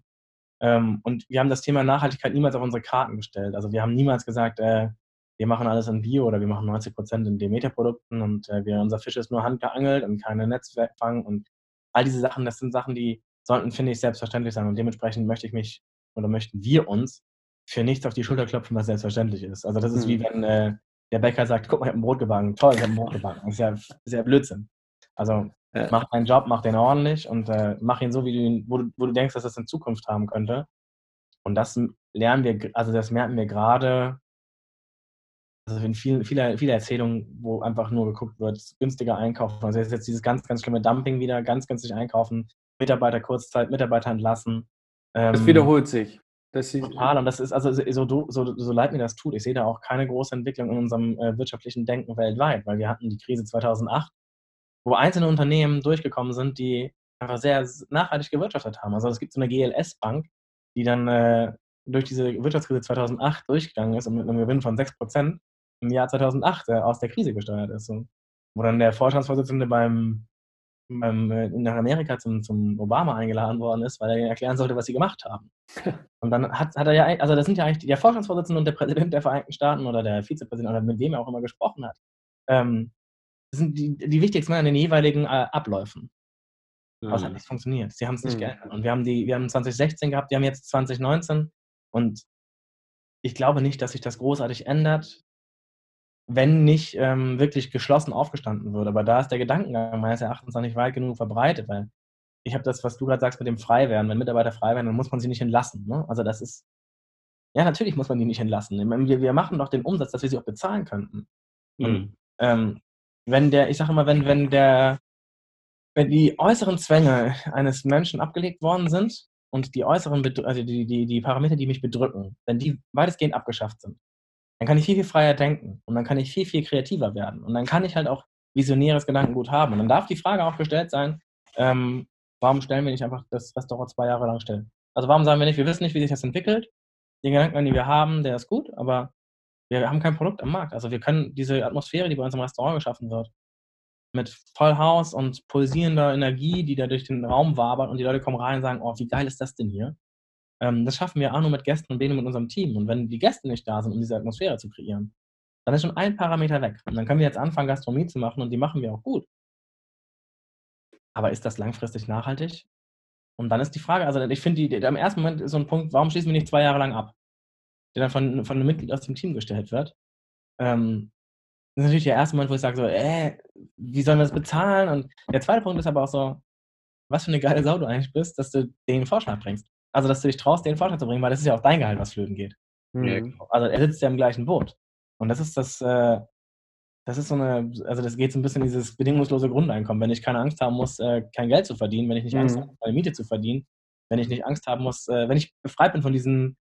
Ähm, und wir haben das Thema Nachhaltigkeit niemals auf unsere Karten gestellt. Also wir haben niemals gesagt, äh, wir machen alles in Bio oder wir machen 90 Prozent in Demeter-Produkten und äh, wir, unser Fisch ist nur handgeangelt und keine Netzfang und all diese Sachen, das sind Sachen, die sollten, finde ich, selbstverständlich sein und dementsprechend möchte ich mich oder möchten wir uns für nichts auf die Schulter klopfen, was selbstverständlich ist. Also das ist mhm. wie wenn äh, der Bäcker sagt, guck mal, ich habe ein Brot gebacken, toll, ich habe ein Brot gebacken. Das ist ja, ist ja Blödsinn. Also ja. mach deinen Job, mach den ordentlich und äh, mach ihn so, wie du ihn, wo du, wo du denkst, dass das in Zukunft haben könnte. Und das lernen wir, also das merken wir gerade also in vielen, viele, viele Erzählungen, wo einfach nur geguckt wird, günstiger einkaufen. Also jetzt dieses ganz, ganz schlimme Dumping wieder, ganz günstig einkaufen, Mitarbeiter Kurzzeit, Mitarbeiter entlassen. Ähm, das wiederholt sich. Das total. Und das ist, also so, so, so leid mir das tut, ich sehe da auch keine große Entwicklung in unserem äh, wirtschaftlichen Denken weltweit, weil wir hatten die Krise 2008, wo einzelne Unternehmen durchgekommen sind, die einfach sehr nachhaltig gewirtschaftet haben. Also es gibt so eine GLS-Bank, die dann äh, durch diese Wirtschaftskrise 2008 durchgegangen ist und mit einem Gewinn von 6% im Jahr 2008 äh, aus der Krise gesteuert ist. So. Wo dann der Vorstandsvorsitzende beim, beim äh, nach Amerika zum, zum Obama eingeladen worden ist, weil er erklären sollte, was sie gemacht haben. Und dann hat, hat er ja, also das sind ja eigentlich der Vorstandsvorsitzende und der Präsident der Vereinigten Staaten oder der Vizepräsident oder mit wem er auch immer gesprochen hat. Ähm, sind die, die wichtigsten an den jeweiligen äh, Abläufen. Mhm. Aber es hat nicht funktioniert. Sie haben es nicht mhm. geändert. Und wir haben die, wir haben 2016 gehabt, wir haben jetzt 2019 und ich glaube nicht, dass sich das großartig ändert, wenn nicht ähm, wirklich geschlossen aufgestanden wird. Aber da ist der Gedankengang meines Erachtens noch nicht weit genug verbreitet, weil ich habe das, was du gerade sagst mit dem Freiwerden. Wenn Mitarbeiter frei werden, dann muss man sie nicht entlassen. Ne? Also das ist, ja, natürlich muss man die nicht entlassen. Wir, wir machen doch den Umsatz, dass wir sie auch bezahlen könnten. Und, mhm. ähm, wenn der, ich sage immer, wenn, wenn der, wenn die äußeren Zwänge eines Menschen abgelegt worden sind und die äußeren, also die, die, die Parameter, die mich bedrücken, wenn die weitestgehend abgeschafft sind, dann kann ich viel, viel freier denken und dann kann ich viel, viel kreativer werden und dann kann ich halt auch visionäres Gedankengut haben. Und dann darf die Frage auch gestellt sein, ähm, warum stellen wir nicht einfach das Restaurant zwei Jahre lang still? Also warum sagen wir nicht, wir wissen nicht, wie sich das entwickelt, den Gedanken, den wir haben, der ist gut, aber wir haben kein Produkt am Markt. Also wir können diese Atmosphäre, die bei uns im Restaurant geschaffen wird, mit Vollhaus und pulsierender Energie, die da durch den Raum wabert und die Leute kommen rein und sagen, oh, wie geil ist das denn hier? Ähm, das schaffen wir auch nur mit Gästen und mit unserem Team. Und wenn die Gäste nicht da sind, um diese Atmosphäre zu kreieren, dann ist schon ein Parameter weg. Und dann können wir jetzt anfangen, Gastronomie zu machen und die machen wir auch gut. Aber ist das langfristig nachhaltig? Und dann ist die Frage, also ich finde, am ersten Moment ist so ein Punkt, warum schließen wir nicht zwei Jahre lang ab? Der dann von, von einem Mitglied aus dem Team gestellt wird. Ähm, das ist natürlich der erste Moment, wo ich sage so, äh, wie sollen wir das bezahlen? Und der zweite Punkt ist aber auch so, was für eine geile Sau du eigentlich bist, dass du den Vorschlag bringst. Also, dass du dich traust, den Vorschlag zu bringen, weil das ist ja auch dein Gehalt, was flöten geht. Mhm. Also, er sitzt ja im gleichen Boot. Und das ist das, äh, das ist so eine, also das geht so ein bisschen in dieses bedingungslose Grundeinkommen. Wenn ich keine Angst haben muss, äh, kein Geld zu verdienen, wenn ich nicht mhm. Angst habe, meine Miete zu verdienen, wenn ich nicht Angst haben muss, äh, wenn ich befreit bin von diesen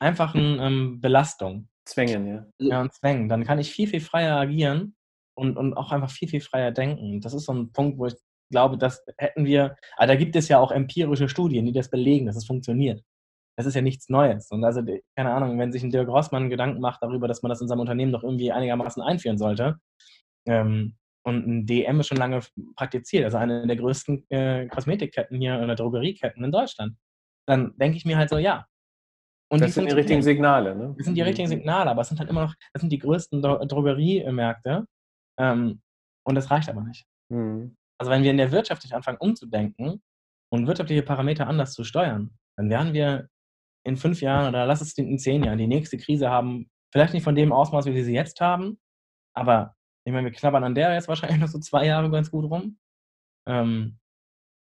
einfachen ähm, Belastungen. Zwängen, ja. Ja, und Zwängen, dann kann ich viel, viel freier agieren und, und auch einfach viel, viel freier denken. Das ist so ein Punkt, wo ich glaube, das hätten wir, aber da gibt es ja auch empirische Studien, die das belegen, dass es funktioniert. Das ist ja nichts Neues. Und also, keine Ahnung, wenn sich ein Dirk Rossmann Gedanken macht darüber, dass man das in seinem Unternehmen doch irgendwie einigermaßen einführen sollte, ähm, und ein DM ist schon lange praktiziert, also eine der größten äh, Kosmetikketten hier oder Drogerieketten in Deutschland, dann denke ich mir halt so, ja. Und das sind die richtigen Signale, ne? Das sind die richtigen Signale, aber es sind halt immer noch, das sind die größten Dro Drogeriemärkte ähm, und das reicht aber nicht. Mhm. Also wenn wir in der Wirtschaft nicht anfangen umzudenken und wirtschaftliche Parameter anders zu steuern, dann werden wir in fünf Jahren oder lass es in zehn Jahren die nächste Krise haben, vielleicht nicht von dem Ausmaß, wie wir sie jetzt haben, aber ich meine, wir knabbern an der jetzt wahrscheinlich noch so zwei Jahre ganz gut rum. Ähm,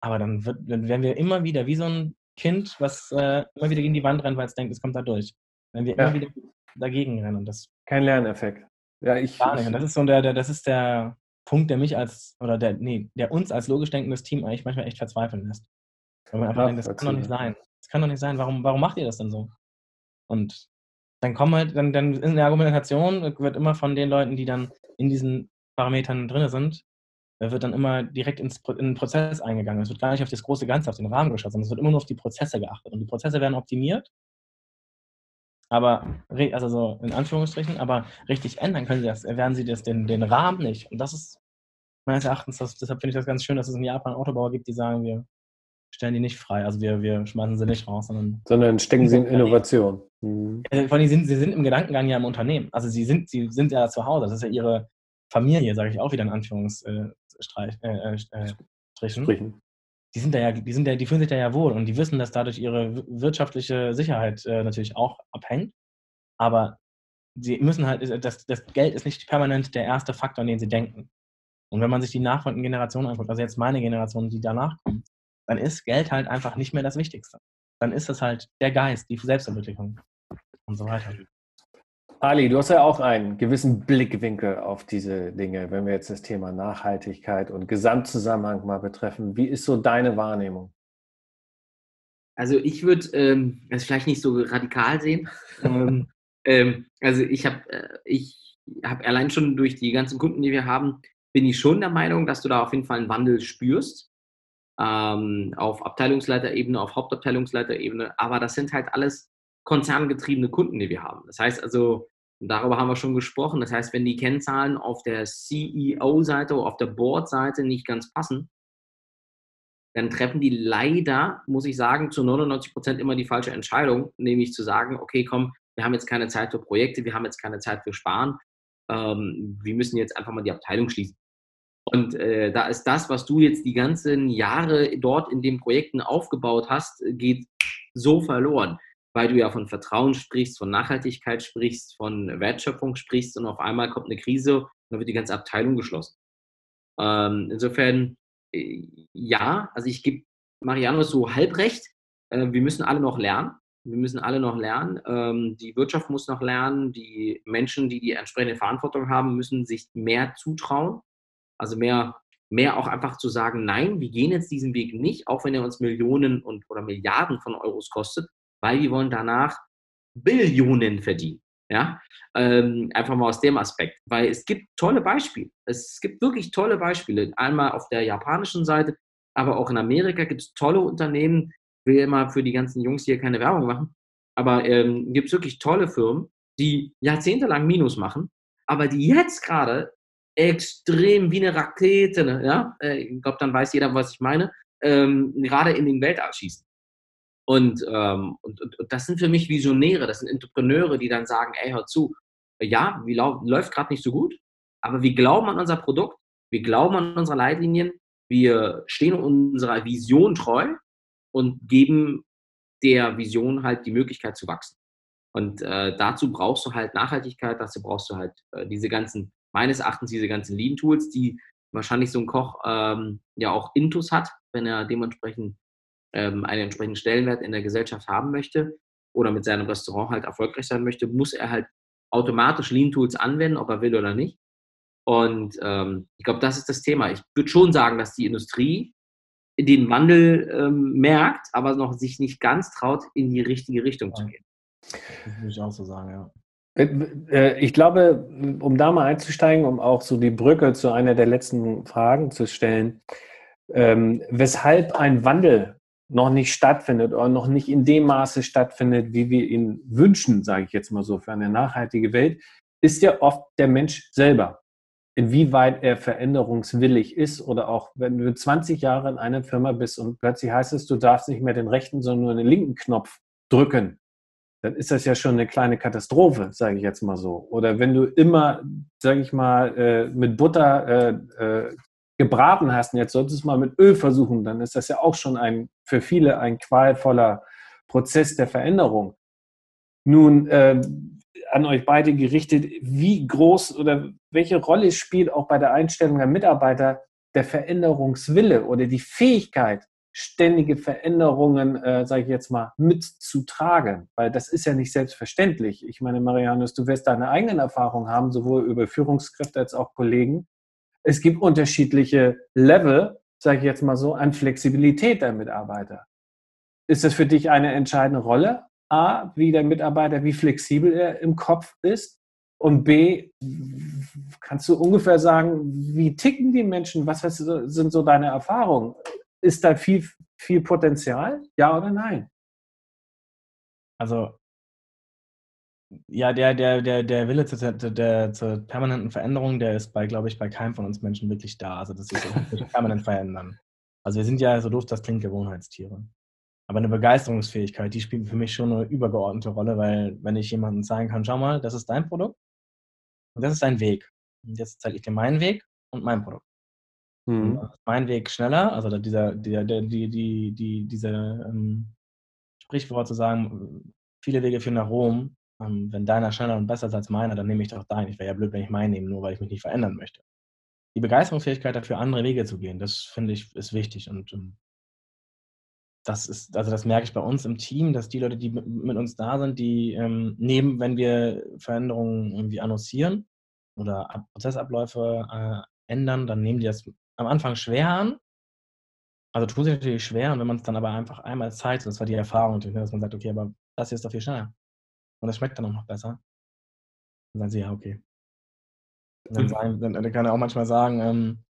aber dann, wird, dann werden wir immer wieder wie so ein Kind, was äh, immer wieder gegen die Wand rennt, weil es denkt, es kommt da durch. Wenn wir ja. immer wieder dagegen rennen. Das Kein Lerneffekt. Ja, ich, gar nicht. Und das ist so der, der, das ist der Punkt, der mich als, oder der, nee, der uns als logisch denkendes Team eigentlich manchmal echt verzweifeln lässt. Weil man einfach denkt, das kann doch nicht sein. Das kann doch nicht sein. Warum, warum macht ihr das denn so? Und dann kommen halt, dann, dann in der Argumentation wird immer von den Leuten, die dann in diesen Parametern drin sind, wird dann immer direkt ins, in den Prozess eingegangen. Es wird gar nicht auf das große Ganze, auf den Rahmen geschaut, sondern es wird immer nur auf die Prozesse geachtet. Und die Prozesse werden optimiert, aber, also so in Anführungsstrichen, aber richtig ändern können sie das, werden sie das, den, den Rahmen nicht. Und das ist meines Erachtens, das, deshalb finde ich das ganz schön, dass es in Japan Autobauer gibt, die sagen, wir stellen die nicht frei. Also wir, wir schmeißen sie nicht raus, sondern. Sondern stecken sie in Innovation. Mhm. Vor allem, sind, sie sind im Gedankengang ja im Unternehmen. Also sie sind, sie sind ja zu Hause. Das ist ja ihre Familie, sage ich auch wieder in Anführungsstrichen. Äh, äh, äh, die sind da ja, die sind ja, die fühlen sich da ja wohl und die wissen, dass dadurch ihre wirtschaftliche Sicherheit äh, natürlich auch abhängt. Aber sie müssen halt, äh, das, das Geld ist nicht permanent der erste Faktor, an den sie denken. Und wenn man sich die nachfolgenden Generationen anguckt, also jetzt meine Generation, die danach kommen, dann ist Geld halt einfach nicht mehr das Wichtigste. Dann ist es halt der Geist, die Selbstentwicklung und so weiter. Ali, du hast ja auch einen gewissen Blickwinkel auf diese Dinge, wenn wir jetzt das Thema Nachhaltigkeit und Gesamtzusammenhang mal betreffen. Wie ist so deine Wahrnehmung? Also ich würde ähm, das vielleicht nicht so radikal sehen. ähm, ähm, also ich habe äh, ich hab allein schon durch die ganzen Kunden, die wir haben, bin ich schon der Meinung, dass du da auf jeden Fall einen Wandel spürst ähm, auf Abteilungsleiterebene, auf Hauptabteilungsleiterebene, aber das sind halt alles konzerngetriebene Kunden, die wir haben. Das heißt also, darüber haben wir schon gesprochen, das heißt, wenn die Kennzahlen auf der CEO-Seite oder auf der Board-Seite nicht ganz passen, dann treffen die leider, muss ich sagen, zu 99 Prozent immer die falsche Entscheidung, nämlich zu sagen, okay, komm, wir haben jetzt keine Zeit für Projekte, wir haben jetzt keine Zeit für Sparen, ähm, wir müssen jetzt einfach mal die Abteilung schließen. Und äh, da ist das, was du jetzt die ganzen Jahre dort in den Projekten aufgebaut hast, geht so verloren, weil du ja von Vertrauen sprichst, von Nachhaltigkeit sprichst, von Wertschöpfung sprichst und auf einmal kommt eine Krise und dann wird die ganze Abteilung geschlossen. Ähm, insofern, äh, ja, also ich gebe Mariano so halb recht. Äh, wir müssen alle noch lernen. Wir müssen alle noch lernen. Ähm, die Wirtschaft muss noch lernen. Die Menschen, die die entsprechende Verantwortung haben, müssen sich mehr zutrauen. Also mehr, mehr auch einfach zu sagen, nein, wir gehen jetzt diesen Weg nicht, auch wenn er uns Millionen und, oder Milliarden von Euros kostet, weil wir wollen danach Billionen verdienen. Ja, ähm, einfach mal aus dem Aspekt, weil es gibt tolle Beispiele. Es gibt wirklich tolle Beispiele. Einmal auf der japanischen Seite, aber auch in Amerika gibt es tolle Unternehmen. Ich will immer für die ganzen Jungs hier keine Werbung machen, aber ähm, gibt es wirklich tolle Firmen, die jahrzehntelang Minus machen, aber die jetzt gerade extrem wie eine Rakete, ne, ja, äh, ich glaube, dann weiß jeder, was ich meine, ähm, gerade in den Weltall schießen. Und, ähm, und, und, und, das sind für mich Visionäre, das sind Entrepreneure, die dann sagen, ey, hör zu, ja, wie läuft gerade nicht so gut, aber wir glauben an unser Produkt, wir glauben an unsere Leitlinien, wir stehen unserer Vision treu und geben der Vision halt die Möglichkeit zu wachsen. Und äh, dazu brauchst du halt Nachhaltigkeit, dazu brauchst du halt äh, diese ganzen, meines Erachtens diese ganzen Lean-Tools, die wahrscheinlich so ein Koch ähm, ja auch Intus hat, wenn er dementsprechend ähm, einen entsprechenden Stellenwert in der Gesellschaft haben möchte oder mit seinem Restaurant halt erfolgreich sein möchte, muss er halt automatisch Lean-Tools anwenden, ob er will oder nicht. Und ähm, ich glaube, das ist das Thema. Ich würde schon sagen, dass die Industrie den Wandel ähm, merkt, aber noch sich nicht ganz traut, in die richtige Richtung zu gehen. Das würde ich auch so sagen, ja. Äh, äh, ich glaube, um da mal einzusteigen, um auch so die Brücke zu einer der letzten Fragen zu stellen, ähm, weshalb ein Wandel noch nicht stattfindet oder noch nicht in dem Maße stattfindet, wie wir ihn wünschen, sage ich jetzt mal so, für eine nachhaltige Welt, ist ja oft der Mensch selber. Inwieweit er veränderungswillig ist oder auch, wenn du 20 Jahre in einer Firma bist und plötzlich heißt es, du darfst nicht mehr den rechten, sondern nur den linken Knopf drücken, dann ist das ja schon eine kleine Katastrophe, sage ich jetzt mal so. Oder wenn du immer, sage ich mal, äh, mit Butter äh, äh, gebraten hast und jetzt solltest du es mal mit Öl versuchen, dann ist das ja auch schon ein, für viele ein qualvoller Prozess der Veränderung. Nun, äh, an euch beide gerichtet, wie groß oder welche Rolle spielt auch bei der Einstellung der Mitarbeiter der Veränderungswille oder die Fähigkeit, ständige Veränderungen, äh, sage ich jetzt mal, mitzutragen? Weil das ist ja nicht selbstverständlich. Ich meine, Marianus, du wirst deine eigenen Erfahrungen haben, sowohl über Führungskräfte als auch Kollegen es gibt unterschiedliche Level, sage ich jetzt mal so, an Flexibilität der Mitarbeiter. Ist das für dich eine entscheidende Rolle? A, wie der Mitarbeiter, wie flexibel er im Kopf ist? Und B, kannst du ungefähr sagen, wie ticken die Menschen? Was sind so deine Erfahrungen? Ist da viel, viel Potenzial? Ja oder nein? Also ja, der, der, der, der Wille zur, der, zur permanenten Veränderung, der ist bei, glaube ich, bei keinem von uns Menschen wirklich da. Also das ist permanent verändern. Also wir sind ja, so doof das klingt, Gewohnheitstiere. Aber eine Begeisterungsfähigkeit, die spielt für mich schon eine übergeordnete Rolle, weil wenn ich jemandem sagen kann, schau mal, das ist dein Produkt und das ist dein Weg. Und jetzt zeige ich dir meinen Weg und mein Produkt. Mhm. mein Weg schneller, also dieser, der, der, die, die, die, diese ähm, Sprichwort zu sagen, viele Wege führen nach Rom, ähm, wenn deiner schneller und besser ist als meiner, dann nehme ich doch deinen. Ich wäre ja blöd, wenn ich meinen nehme, nur weil ich mich nicht verändern möchte. Die Begeisterungsfähigkeit dafür, andere Wege zu gehen, das finde ich, ist wichtig. Und ähm, das ist, also das merke ich bei uns im Team, dass die Leute, die mit, uns da sind, die ähm, neben, wenn wir Veränderungen irgendwie annoncieren oder Prozessabläufe äh, ändern, dann nehmen die das am Anfang schwer an. Also tun sie natürlich schwer und wenn man es dann aber einfach einmal zeigt, das war die Erfahrung, dass man sagt, okay, aber das hier ist doch viel schneller und es schmeckt dann auch noch besser. Dann sagen sie, ja, okay. Dann, sagen, dann, dann kann er auch manchmal sagen, ähm,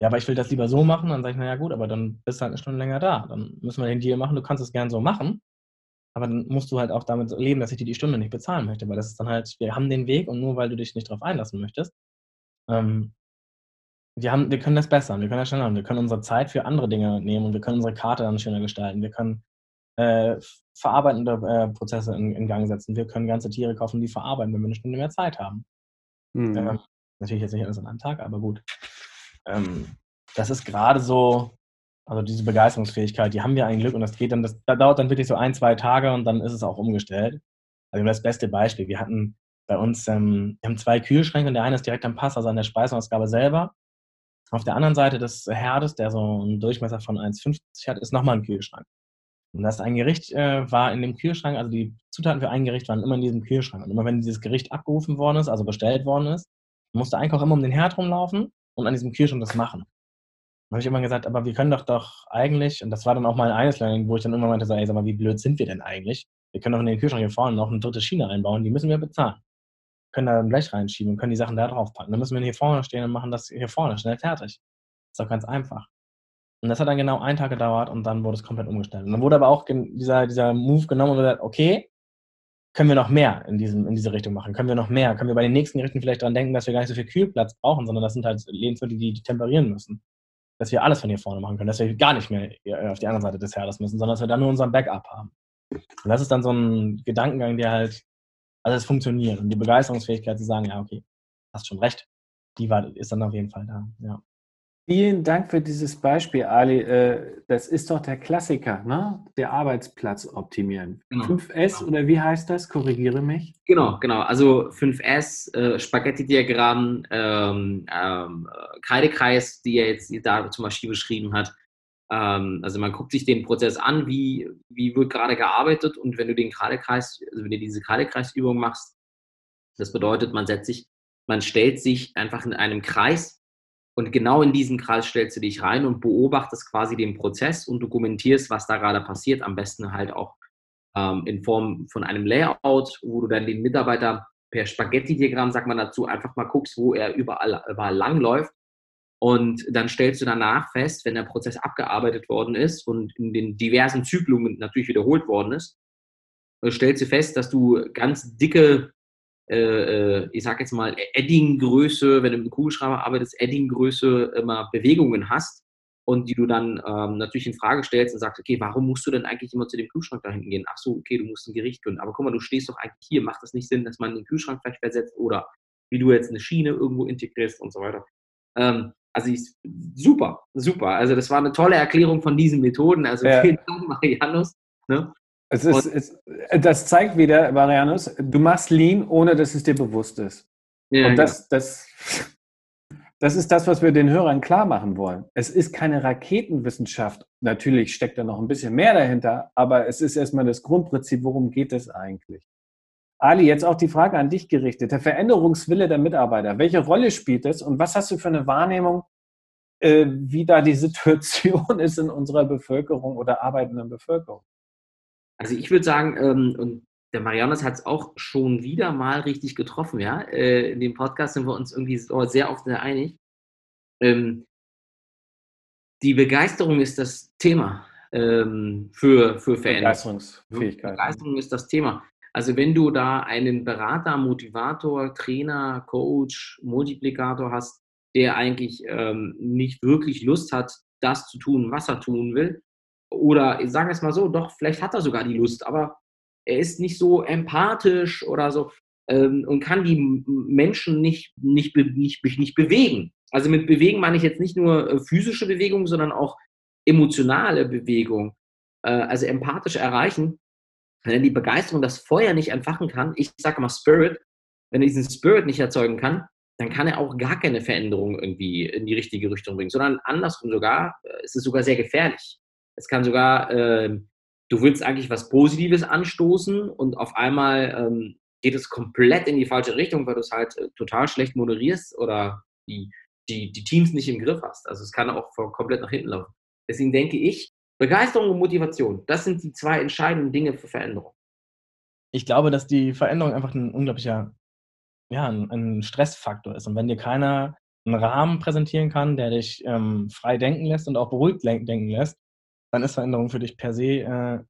ja, aber ich will das lieber so machen. Dann sage ich, naja, gut, aber dann bist du halt eine Stunde länger da. Dann müssen wir den Deal machen. Du kannst es gern so machen, aber dann musst du halt auch damit leben, dass ich dir die Stunde nicht bezahlen möchte, weil das ist dann halt, wir haben den Weg und nur weil du dich nicht darauf einlassen möchtest, ähm, wir, haben, wir können das besser, wir können das schneller, wir können unsere Zeit für andere Dinge nehmen und wir können unsere Karte dann schöner gestalten. Wir können äh, verarbeitende äh, Prozesse in, in, Gang setzen. Wir können ganze Tiere kaufen, die verarbeiten, wenn wir eine Stunde mehr Zeit haben. Mhm. Ähm, natürlich jetzt nicht alles an einem Tag, aber gut. ähm, das ist gerade so, also diese Begeisterungsfähigkeit, die haben wir ein Glück und das geht dann, das, das dauert dann wirklich so ein, zwei Tage und dann ist es auch umgestellt. Also das beste Beispiel, wir hatten bei uns, ähm, wir haben zwei Kühlschränke und der eine ist direkt am Pass, also an der Speiseausgabe selber. Auf der anderen Seite des Herdes, der so einen Durchmesser von 1,50 hat, ist nochmal ein Kühlschrank. Und das ein Gericht äh, war in dem Kühlschrank, also die Zutaten für ein Gericht waren immer in diesem Kühlschrank. Und immer wenn dieses Gericht abgerufen worden ist, also bestellt worden ist, musste der Einkauf immer um den Herd rumlaufen und an diesem Kühlschrank das machen. Dann habe ich immer gesagt, aber wir können doch doch eigentlich, und das war dann auch mal ein Learning, wo ich dann immer meinte, so, ey, sag mal, wie blöd sind wir denn eigentlich? Wir können doch in den Kühlschrank hier vorne noch eine dritte Schiene einbauen, die müssen wir bezahlen. Wir können da ein Blech reinschieben und können die Sachen da drauf packen. Dann müssen wir hier vorne stehen und machen das hier vorne schnell fertig. Ist doch ganz einfach. Und das hat dann genau einen Tag gedauert und dann wurde es komplett umgestellt. Und dann wurde aber auch dieser, dieser Move genommen und gesagt, okay, können wir noch mehr in, diesem, in diese Richtung machen? Können wir noch mehr? Können wir bei den nächsten Gerichten vielleicht daran denken, dass wir gar nicht so viel Kühlplatz brauchen, sondern das sind halt Lebensmittel, die, die temperieren müssen. Dass wir alles von hier vorne machen können, dass wir gar nicht mehr auf die andere Seite des Herdes müssen, sondern dass wir dann nur unseren Backup haben. Und das ist dann so ein Gedankengang, der halt, also es funktioniert. Und die Begeisterungsfähigkeit zu sagen, ja, okay, hast schon recht, die war, ist dann auf jeden Fall da, ja. Vielen Dank für dieses Beispiel, Ali. Äh, das ist doch der Klassiker, ne? Der Arbeitsplatz optimieren. Genau. 5S oder wie heißt das? Korrigiere mich. Genau, genau. Also 5S, äh, Spaghetti-Diagramm, ähm, ähm, Kreidekreis, die er jetzt da zum Beispiel beschrieben hat. Ähm, also man guckt sich den Prozess an, wie, wie wird gerade gearbeitet und wenn du den Kreidekreis, also wenn du diese Kreidekreisübung machst, das bedeutet, man setzt sich, man stellt sich einfach in einem Kreis und genau in diesen Kreis stellst du dich rein und beobachtest quasi den Prozess und dokumentierst, was da gerade passiert. Am besten halt auch ähm, in Form von einem Layout, wo du dann den Mitarbeiter per Spaghetti-Diagramm, sagt man dazu, einfach mal guckst, wo er überall, überall langläuft. Und dann stellst du danach fest, wenn der Prozess abgearbeitet worden ist und in den diversen Zyklungen natürlich wiederholt worden ist, stellst du fest, dass du ganz dicke äh, äh, ich sag jetzt mal, Edding-Größe, wenn du mit dem Kugelschreiber arbeitest, Edding-Größe immer Bewegungen hast und die du dann ähm, natürlich in Frage stellst und sagst, okay, warum musst du denn eigentlich immer zu dem Kühlschrank da hinten gehen? Ach so, okay, du musst ein Gericht gründen. Aber guck mal, du stehst doch eigentlich hier. Macht das nicht Sinn, dass man den Kühlschrank vielleicht versetzt oder wie du jetzt eine Schiene irgendwo integrierst und so weiter? Ähm, also ich, super, super. Also das war eine tolle Erklärung von diesen Methoden. Also ja. vielen Dank, Marianus. Ne? Es ist, es, das zeigt wieder, Marianus, du machst Lean, ohne dass es dir bewusst ist. Ja, Und das, genau. das, das ist das, was wir den Hörern klar machen wollen. Es ist keine Raketenwissenschaft. Natürlich steckt da noch ein bisschen mehr dahinter, aber es ist erstmal das Grundprinzip, worum geht es eigentlich? Ali, jetzt auch die Frage an dich gerichtet. Der Veränderungswille der Mitarbeiter. Welche Rolle spielt es und was hast du für eine Wahrnehmung, äh, wie da die Situation ist in unserer Bevölkerung oder arbeitenden Bevölkerung? Also ich würde sagen, ähm, und der Marianus hat es auch schon wieder mal richtig getroffen, ja. Äh, in dem Podcast sind wir uns irgendwie so sehr oft sehr einig. Ähm, die Begeisterung ist das Thema ähm, für, für Veränderung. Begeisterungsfähigkeit. Begeisterung ist das Thema. Also wenn du da einen Berater, Motivator, Trainer, Coach, Multiplikator hast, der eigentlich ähm, nicht wirklich Lust hat, das zu tun, was er tun will, oder ich sage es mal so, doch, vielleicht hat er sogar die Lust, aber er ist nicht so empathisch oder so ähm, und kann die Menschen nicht, nicht, nicht, nicht bewegen. Also mit bewegen meine ich jetzt nicht nur äh, physische Bewegung, sondern auch emotionale Bewegung. Äh, also empathisch erreichen. Wenn er die Begeisterung, das Feuer nicht entfachen kann, ich sage mal Spirit, wenn er diesen Spirit nicht erzeugen kann, dann kann er auch gar keine Veränderung irgendwie in die richtige Richtung bringen, sondern andersrum sogar, äh, ist es sogar sehr gefährlich. Es kann sogar, äh, du willst eigentlich was Positives anstoßen und auf einmal ähm, geht es komplett in die falsche Richtung, weil du es halt äh, total schlecht moderierst oder die, die, die Teams nicht im Griff hast. Also es kann auch komplett nach hinten laufen. Deswegen denke ich, Begeisterung und Motivation, das sind die zwei entscheidenden Dinge für Veränderung. Ich glaube, dass die Veränderung einfach ein unglaublicher ja, ein, ein Stressfaktor ist. Und wenn dir keiner einen Rahmen präsentieren kann, der dich ähm, frei denken lässt und auch beruhigt denken lässt, dann ist Veränderung für dich per se. Äh,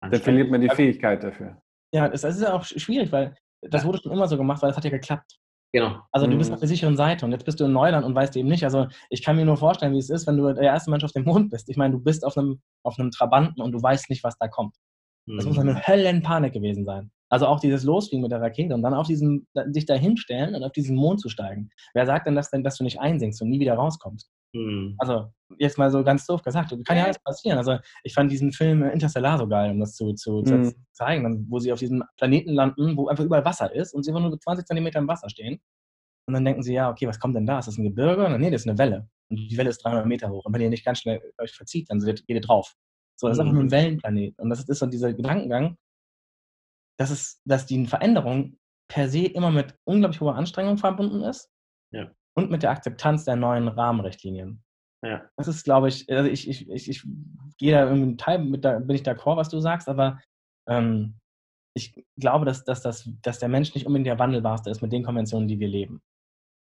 dann verliert man die Fähigkeit dafür. Ja, es, es ist ja auch schwierig, weil das wurde schon immer so gemacht, weil es hat ja geklappt. Genau. Also du bist mhm. auf der sicheren Seite und jetzt bist du in Neuland und weißt eben nicht. Also ich kann mir nur vorstellen, wie es ist, wenn du der erste Mensch auf dem Mond bist. Ich meine, du bist auf einem, auf einem Trabanten und du weißt nicht, was da kommt. Das muss eine mhm. Höllenpanik gewesen sein. Also auch dieses Losfliegen mit der Rakete und dann auf diesem, sich da hinstellen und auf diesen Mond zu steigen. Wer sagt denn, dass, denn, dass du nicht einsinkst und nie wieder rauskommst? Mhm. Also jetzt mal so ganz doof gesagt, kann ja alles passieren. Also ich fand diesen Film Interstellar so geil, um das zu, zu, mhm. zu zeigen, wo sie auf diesem Planeten landen, wo einfach überall Wasser ist und sie einfach nur 20 Zentimeter im Wasser stehen. Und dann denken sie, ja, okay, was kommt denn da? Ist das ein Gebirge? Und nee, das ist eine Welle. Und die Welle ist 300 Meter hoch. Und wenn ihr nicht ganz schnell euch verzieht, dann geht ihr drauf. So, das ist einfach nur ein mhm. Wellenplanet. Und das ist so dieser Gedankengang, dass, es, dass die Veränderung per se immer mit unglaublich hoher Anstrengung verbunden ist ja. Und mit der Akzeptanz der neuen Rahmenrichtlinien. Ja. Das ist, glaube ich, also ich, ich, ich, ich gehe da irgendwie Teil mit, da bin ich d'accord, was du sagst, aber ähm, ich glaube, dass, dass, dass, dass der Mensch nicht unbedingt der wandelbarste ist mit den Konventionen, die wir leben.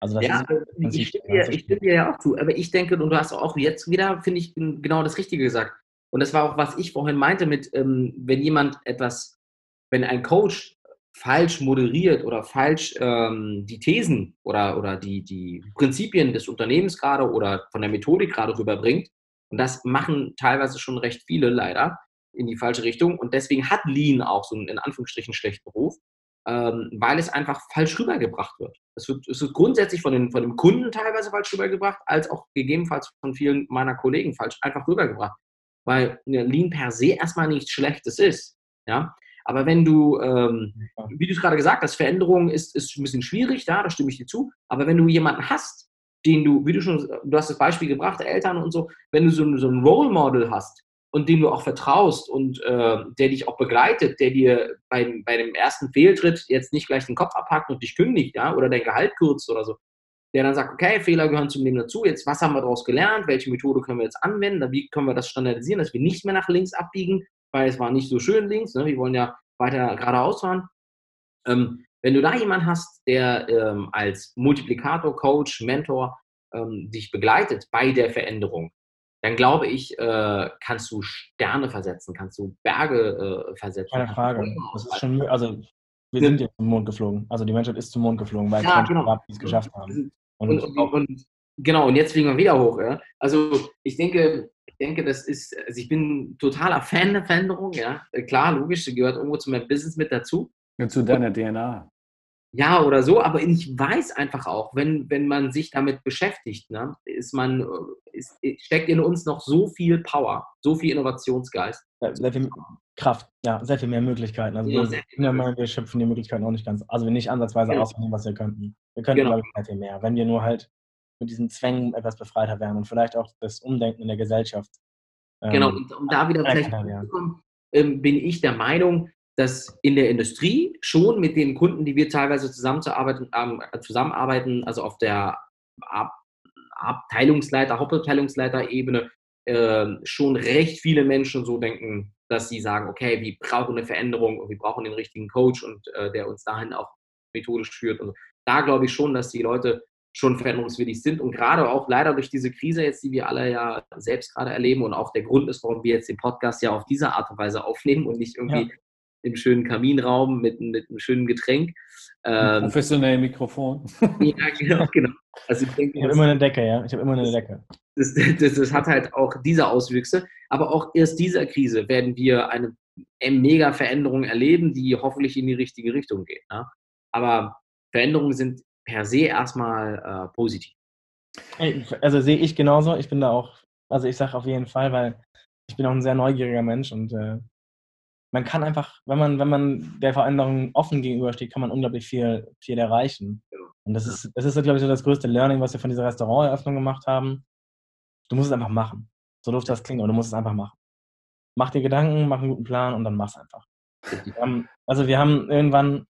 Also das ja, ist ich stimme, dir, ich stimme dir ja auch zu, aber ich denke, und du hast auch jetzt wieder, finde ich, genau das Richtige gesagt. Und das war auch, was ich vorhin meinte mit, ähm, wenn jemand etwas wenn ein Coach falsch moderiert oder falsch ähm, die Thesen oder, oder die, die Prinzipien des Unternehmens gerade oder von der Methodik gerade rüberbringt, und das machen teilweise schon recht viele leider in die falsche Richtung, und deswegen hat Lean auch so einen in Anführungsstrichen schlechten Beruf, ähm, weil es einfach falsch rübergebracht wird. Es wird, es wird grundsätzlich von, den, von dem Kunden teilweise falsch rübergebracht, als auch gegebenenfalls von vielen meiner Kollegen falsch einfach rübergebracht. Weil Lean per se erstmal nichts Schlechtes ist. Ja? Aber wenn du, ähm, wie du es gerade gesagt hast, Veränderung ist, ist ein bisschen schwierig, da, da stimme ich dir zu. Aber wenn du jemanden hast, den du, wie du schon, du hast das Beispiel gebracht, Eltern und so, wenn du so, so ein Role Model hast und dem du auch vertraust und äh, der dich auch begleitet, der dir beim, bei dem ersten Fehltritt jetzt nicht gleich den Kopf abhackt und dich kündigt, ja, oder dein Gehalt kürzt oder so, der dann sagt, okay, Fehler gehören zum Leben dazu, jetzt was haben wir daraus gelernt, welche Methode können wir jetzt anwenden, wie können wir das standardisieren, dass wir nicht mehr nach links abbiegen, weil es war nicht so schön links. Ne? Wir wollen ja weiter geradeaus fahren. Ähm, wenn du da jemanden hast, der ähm, als Multiplikator, Coach, Mentor ähm, dich begleitet bei der Veränderung, dann glaube ich, äh, kannst du Sterne versetzen, kannst du Berge äh, versetzen. Keine Frage. Das ist schon, also wir sind jetzt zum Mond geflogen. Also die Menschheit ist zum Mond geflogen, weil ja, genau. gab, die es geschafft haben. Und, und, und, und, genau, und jetzt fliegen wir wieder hoch. Ja? Also ich denke, ich denke, das ist, also ich bin totaler Fan der Veränderung, ja. Klar, logisch, sie gehört irgendwo zu meinem Business mit dazu. Ja, zu deiner DNA. Ja, oder so, aber ich weiß einfach auch, wenn, wenn man sich damit beschäftigt, ne, ist man, ist, steckt in uns noch so viel Power, so viel Innovationsgeist. Ja, sehr viel Kraft, ja, sehr viel mehr Möglichkeiten. Also ja, wir, Meinung, wir schöpfen die Möglichkeiten auch nicht ganz, also nicht ansatzweise genau. aus, was wir könnten. Wir könnten, genau. glaube ich, sehr viel mehr, wenn wir nur halt mit diesen Zwängen etwas befreiter werden und vielleicht auch das Umdenken in der Gesellschaft. Ähm, genau, und um da wieder vielleicht ja. ähm, bin ich der Meinung, dass in der Industrie schon mit den Kunden, die wir teilweise zusammenzuarbeiten, äh, zusammenarbeiten, also auf der Ab Abteilungsleiter, Hauptabteilungsleiter-Ebene, äh, schon recht viele Menschen so denken, dass sie sagen, okay, wir brauchen eine Veränderung und wir brauchen den richtigen Coach und äh, der uns dahin auch methodisch führt. Und da glaube ich schon, dass die Leute schon veränderungswillig sind und gerade auch leider durch diese Krise jetzt, die wir alle ja selbst gerade erleben und auch der Grund ist, warum wir jetzt den Podcast ja auf diese Art und Weise aufnehmen und nicht irgendwie ja. im schönen Kaminraum mit, mit einem schönen Getränk. Ähm, Professionell Mikrofon. ja, genau, genau. Also ich denke, ich habe immer eine Decke, ja. Ich habe immer eine Decke. Das, das, das, hat halt auch diese Auswüchse. Aber auch erst dieser Krise werden wir eine mega Veränderung erleben, die hoffentlich in die richtige Richtung geht. Ja? Aber Veränderungen sind per se erstmal äh, positiv. Also sehe ich genauso. Ich bin da auch, also ich sage auf jeden Fall, weil ich bin auch ein sehr neugieriger Mensch und äh, man kann einfach, wenn man, wenn man der Veränderung offen gegenübersteht, kann man unglaublich viel, viel erreichen. Und das ist, das ist, glaube ich, so das größte Learning, was wir von dieser Restauranteröffnung gemacht haben. Du musst es einfach machen. So doof das klingt, aber du musst es einfach machen. Mach dir Gedanken, mach einen guten Plan und dann mach's einfach. Also wir haben irgendwann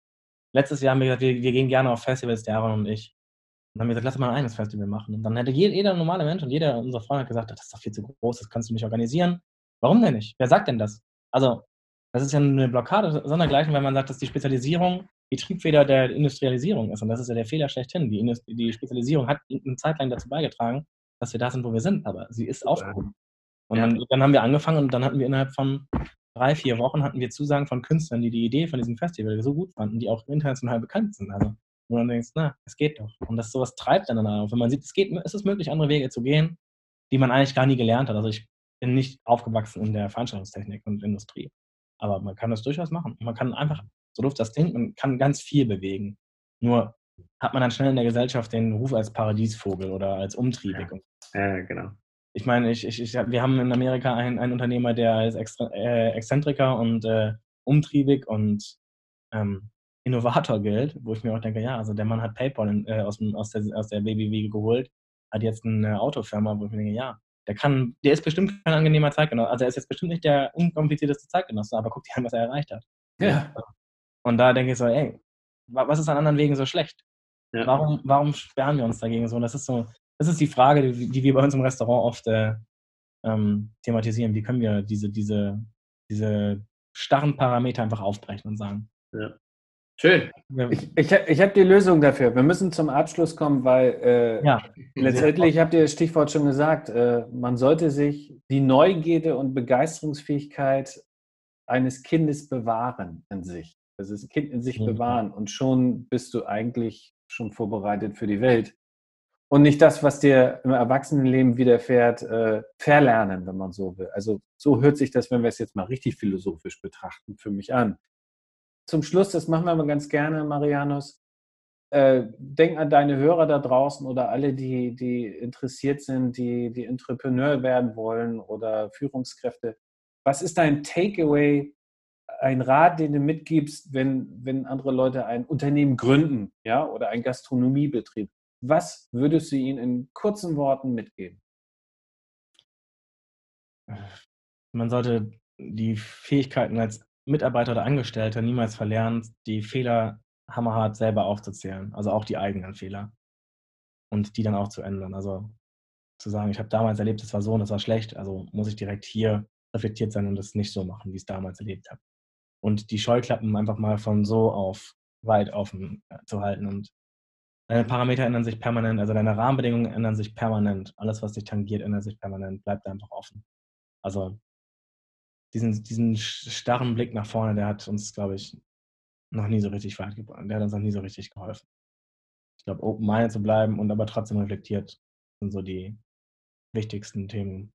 letztes Jahr haben wir gesagt, wir, wir gehen gerne auf Festivals, der Aaron und ich. Und dann haben wir gesagt, lass mal ein eigenes Festival machen. Und dann hätte jeder, normale Mensch und jeder unserer Freunde gesagt, das ist doch viel zu groß, das kannst du nicht organisieren. Warum denn nicht? Wer sagt denn das? Also, das ist ja eine Blockade sondergleichen, wenn man sagt, dass die Spezialisierung die Triebfeder der Industrialisierung ist. Und das ist ja der Fehler schlechthin. Die, Indust die Spezialisierung hat eine Zeit lang dazu beigetragen, dass wir da sind, wo wir sind, aber sie ist aufgehoben. Und dann, dann, haben wir angefangen und dann hatten wir innerhalb von drei, vier Wochen hatten wir Zusagen von Künstlern, die die Idee von diesem Festival so gut fanden, die auch international bekannt sind. Also, wo man denkt, na, es geht doch. Und das sowas treibt dann auf. Wenn man sieht, es geht, ist es möglich, andere Wege zu gehen, die man eigentlich gar nie gelernt hat. Also ich bin nicht aufgewachsen in der Veranstaltungstechnik und Industrie. Aber man kann das durchaus machen. Man kann einfach So doof das klingt, man kann ganz viel bewegen. Nur hat man dann schnell in der Gesellschaft den Ruf als Paradiesvogel oder als umtriebig. Ja, genau. Ich meine, ich, ich, ich, wir haben in Amerika einen, einen Unternehmer, der ist Extra, äh, Exzentriker und äh, umtriebig und ähm, Innovator gilt, wo ich mir auch denke, ja, also der Mann hat PayPal in, äh, aus, aus, der, aus der Babywiege geholt, hat jetzt eine Autofirma, wo ich mir denke, ja, der kann, der ist bestimmt kein angenehmer Zeitgenosse. Also er ist jetzt bestimmt nicht der unkomplizierteste Zeitgenosse, aber guck dir an, was er erreicht hat. Ja. Und da denke ich so, ey, was ist an anderen Wegen so schlecht? Ja. Warum, warum sperren wir uns dagegen so? Und das ist so, das ist die Frage, die, die wir bei uns im Restaurant oft äh, ähm, thematisieren. Wie können wir diese, diese, diese starren Parameter einfach aufbrechen und sagen. Ja. Schön. Ich, ich, ich habe die Lösung dafür. Wir müssen zum Abschluss kommen, weil äh, ja. letztendlich habt ihr das Stichwort schon gesagt, äh, man sollte sich die Neugierde und Begeisterungsfähigkeit eines Kindes bewahren in sich. Also das Kind in sich mhm. bewahren und schon bist du eigentlich schon vorbereitet für die Welt. Und nicht das, was dir im Erwachsenenleben widerfährt, äh, verlernen, wenn man so will. Also so hört sich das, wenn wir es jetzt mal richtig philosophisch betrachten, für mich an. Zum Schluss, das machen wir aber ganz gerne, Marianus. Äh, denk an deine Hörer da draußen oder alle, die, die interessiert sind, die, die Entrepreneur werden wollen oder Führungskräfte. Was ist dein Takeaway ein Rat, den du mitgibst, wenn, wenn andere Leute ein Unternehmen gründen, ja, oder ein Gastronomiebetrieb? Was würdest du ihnen in kurzen Worten mitgeben? Man sollte die Fähigkeiten als Mitarbeiter oder Angestellter niemals verlernen, die Fehler hammerhart selber aufzuzählen, also auch die eigenen Fehler und die dann auch zu ändern. Also zu sagen, ich habe damals erlebt, es war so und es war schlecht, also muss ich direkt hier reflektiert sein und es nicht so machen, wie ich es damals erlebt habe und die Scheuklappen einfach mal von so auf weit offen äh, zu halten. Und deine Parameter ändern sich permanent, also deine Rahmenbedingungen ändern sich permanent. Alles, was dich tangiert, ändert sich permanent. Bleibt einfach offen. Also diesen, diesen starren Blick nach vorne, der hat uns, glaube ich, noch nie so richtig weit gebracht. Der hat uns noch nie so richtig geholfen. Ich glaube, open-minded zu bleiben und aber trotzdem reflektiert sind so die wichtigsten Themen,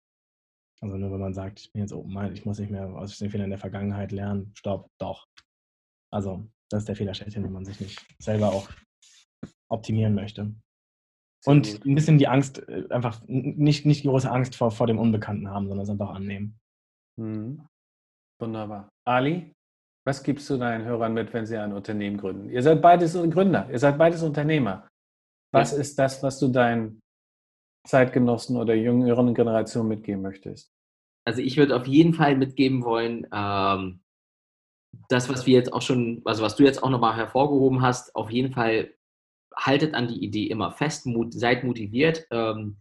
also nur wenn man sagt, ich bin jetzt open-minded, ich muss nicht mehr aus den Fehlern der Vergangenheit lernen, stopp, doch. Also das ist der Fehler schlechthin, wenn man sich nicht selber auch optimieren möchte. Und ein bisschen die Angst, äh, einfach nicht, nicht die große Angst vor, vor dem Unbekannten haben, sondern es einfach annehmen. Mhm. Wunderbar. Ali, was gibst du deinen Hörern mit, wenn sie ein Unternehmen gründen? Ihr seid beides Gründer, ihr seid beides Unternehmer. Was ja. ist das, was du deinen Zeitgenossen oder jüngeren Generation mitgeben möchtest? Also ich würde auf jeden Fall mitgeben wollen, ähm, das, was wir jetzt auch schon, also was du jetzt auch nochmal hervorgehoben hast, auf jeden Fall haltet an die Idee immer fest, mut, seid motiviert, ähm,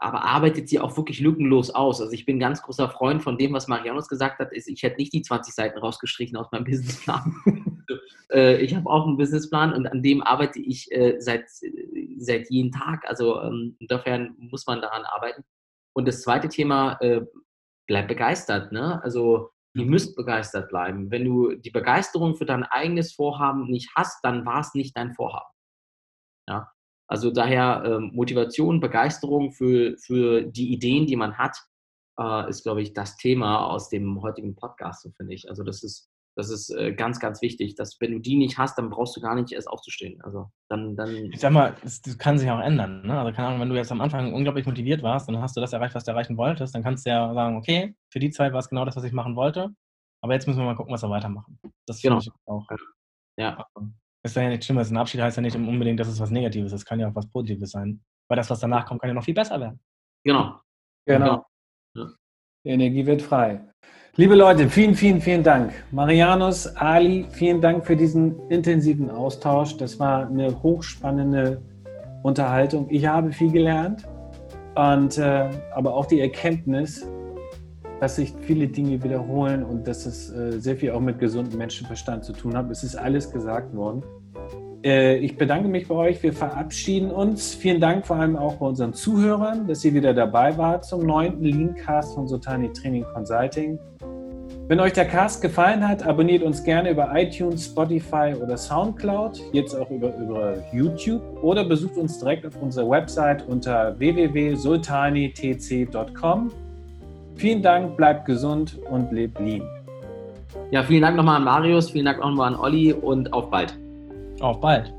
aber arbeitet sie auch wirklich lückenlos aus. Also ich bin ein ganz großer Freund von dem, was Marianus gesagt hat, ist, ich hätte nicht die 20 Seiten rausgestrichen aus meinem Businessplan. äh, ich habe auch einen Businessplan und an dem arbeite ich äh, seit, seit jeden Tag. Also ähm, insofern muss man daran arbeiten. Und das zweite Thema, äh, bleib begeistert. Ne? Also ihr mhm. müsst begeistert bleiben. Wenn du die Begeisterung für dein eigenes Vorhaben nicht hast, dann war es nicht dein Vorhaben. Ja? Also daher ähm, Motivation, Begeisterung für, für die Ideen, die man hat, äh, ist, glaube ich, das Thema aus dem heutigen Podcast, so finde ich. Also das ist, das ist äh, ganz, ganz wichtig, dass wenn du die nicht hast, dann brauchst du gar nicht erst aufzustehen. Also dann, dann. Ich sag mal, das, das kann sich auch ändern. Ne? Also keine Ahnung, wenn du jetzt am Anfang unglaublich motiviert warst, dann hast du das erreicht, was du erreichen wolltest, dann kannst du ja sagen, okay, für die Zeit war es genau das, was ich machen wollte. Aber jetzt müssen wir mal gucken, was wir weitermachen. Das genau. ich auch. Ja. Ist ja nicht schlimmer. Ein Abschied heißt ja nicht unbedingt, dass es was Negatives ist. Es kann ja auch was Positives sein. Weil das, was danach kommt, kann ja noch viel besser werden. Genau. Genau. Ja. Die Energie wird frei. Liebe Leute, vielen, vielen, vielen Dank. Marianus, Ali, vielen Dank für diesen intensiven Austausch. Das war eine hochspannende Unterhaltung. Ich habe viel gelernt und äh, aber auch die Erkenntnis, dass sich viele Dinge wiederholen und dass es äh, sehr viel auch mit gesundem Menschenverstand zu tun hat. Es ist alles gesagt worden. Äh, ich bedanke mich bei euch. Wir verabschieden uns. Vielen Dank vor allem auch bei unseren Zuhörern, dass ihr wieder dabei wart zum neunten Leancast von Sotani Training Consulting. Wenn euch der Cast gefallen hat, abonniert uns gerne über iTunes, Spotify oder Soundcloud, jetzt auch über, über YouTube oder besucht uns direkt auf unserer Website unter www.sultanitc.com. Vielen Dank, bleibt gesund und lebt lean. Ja, vielen Dank nochmal an Marius, vielen Dank nochmal an Olli und auf bald. Auf bald.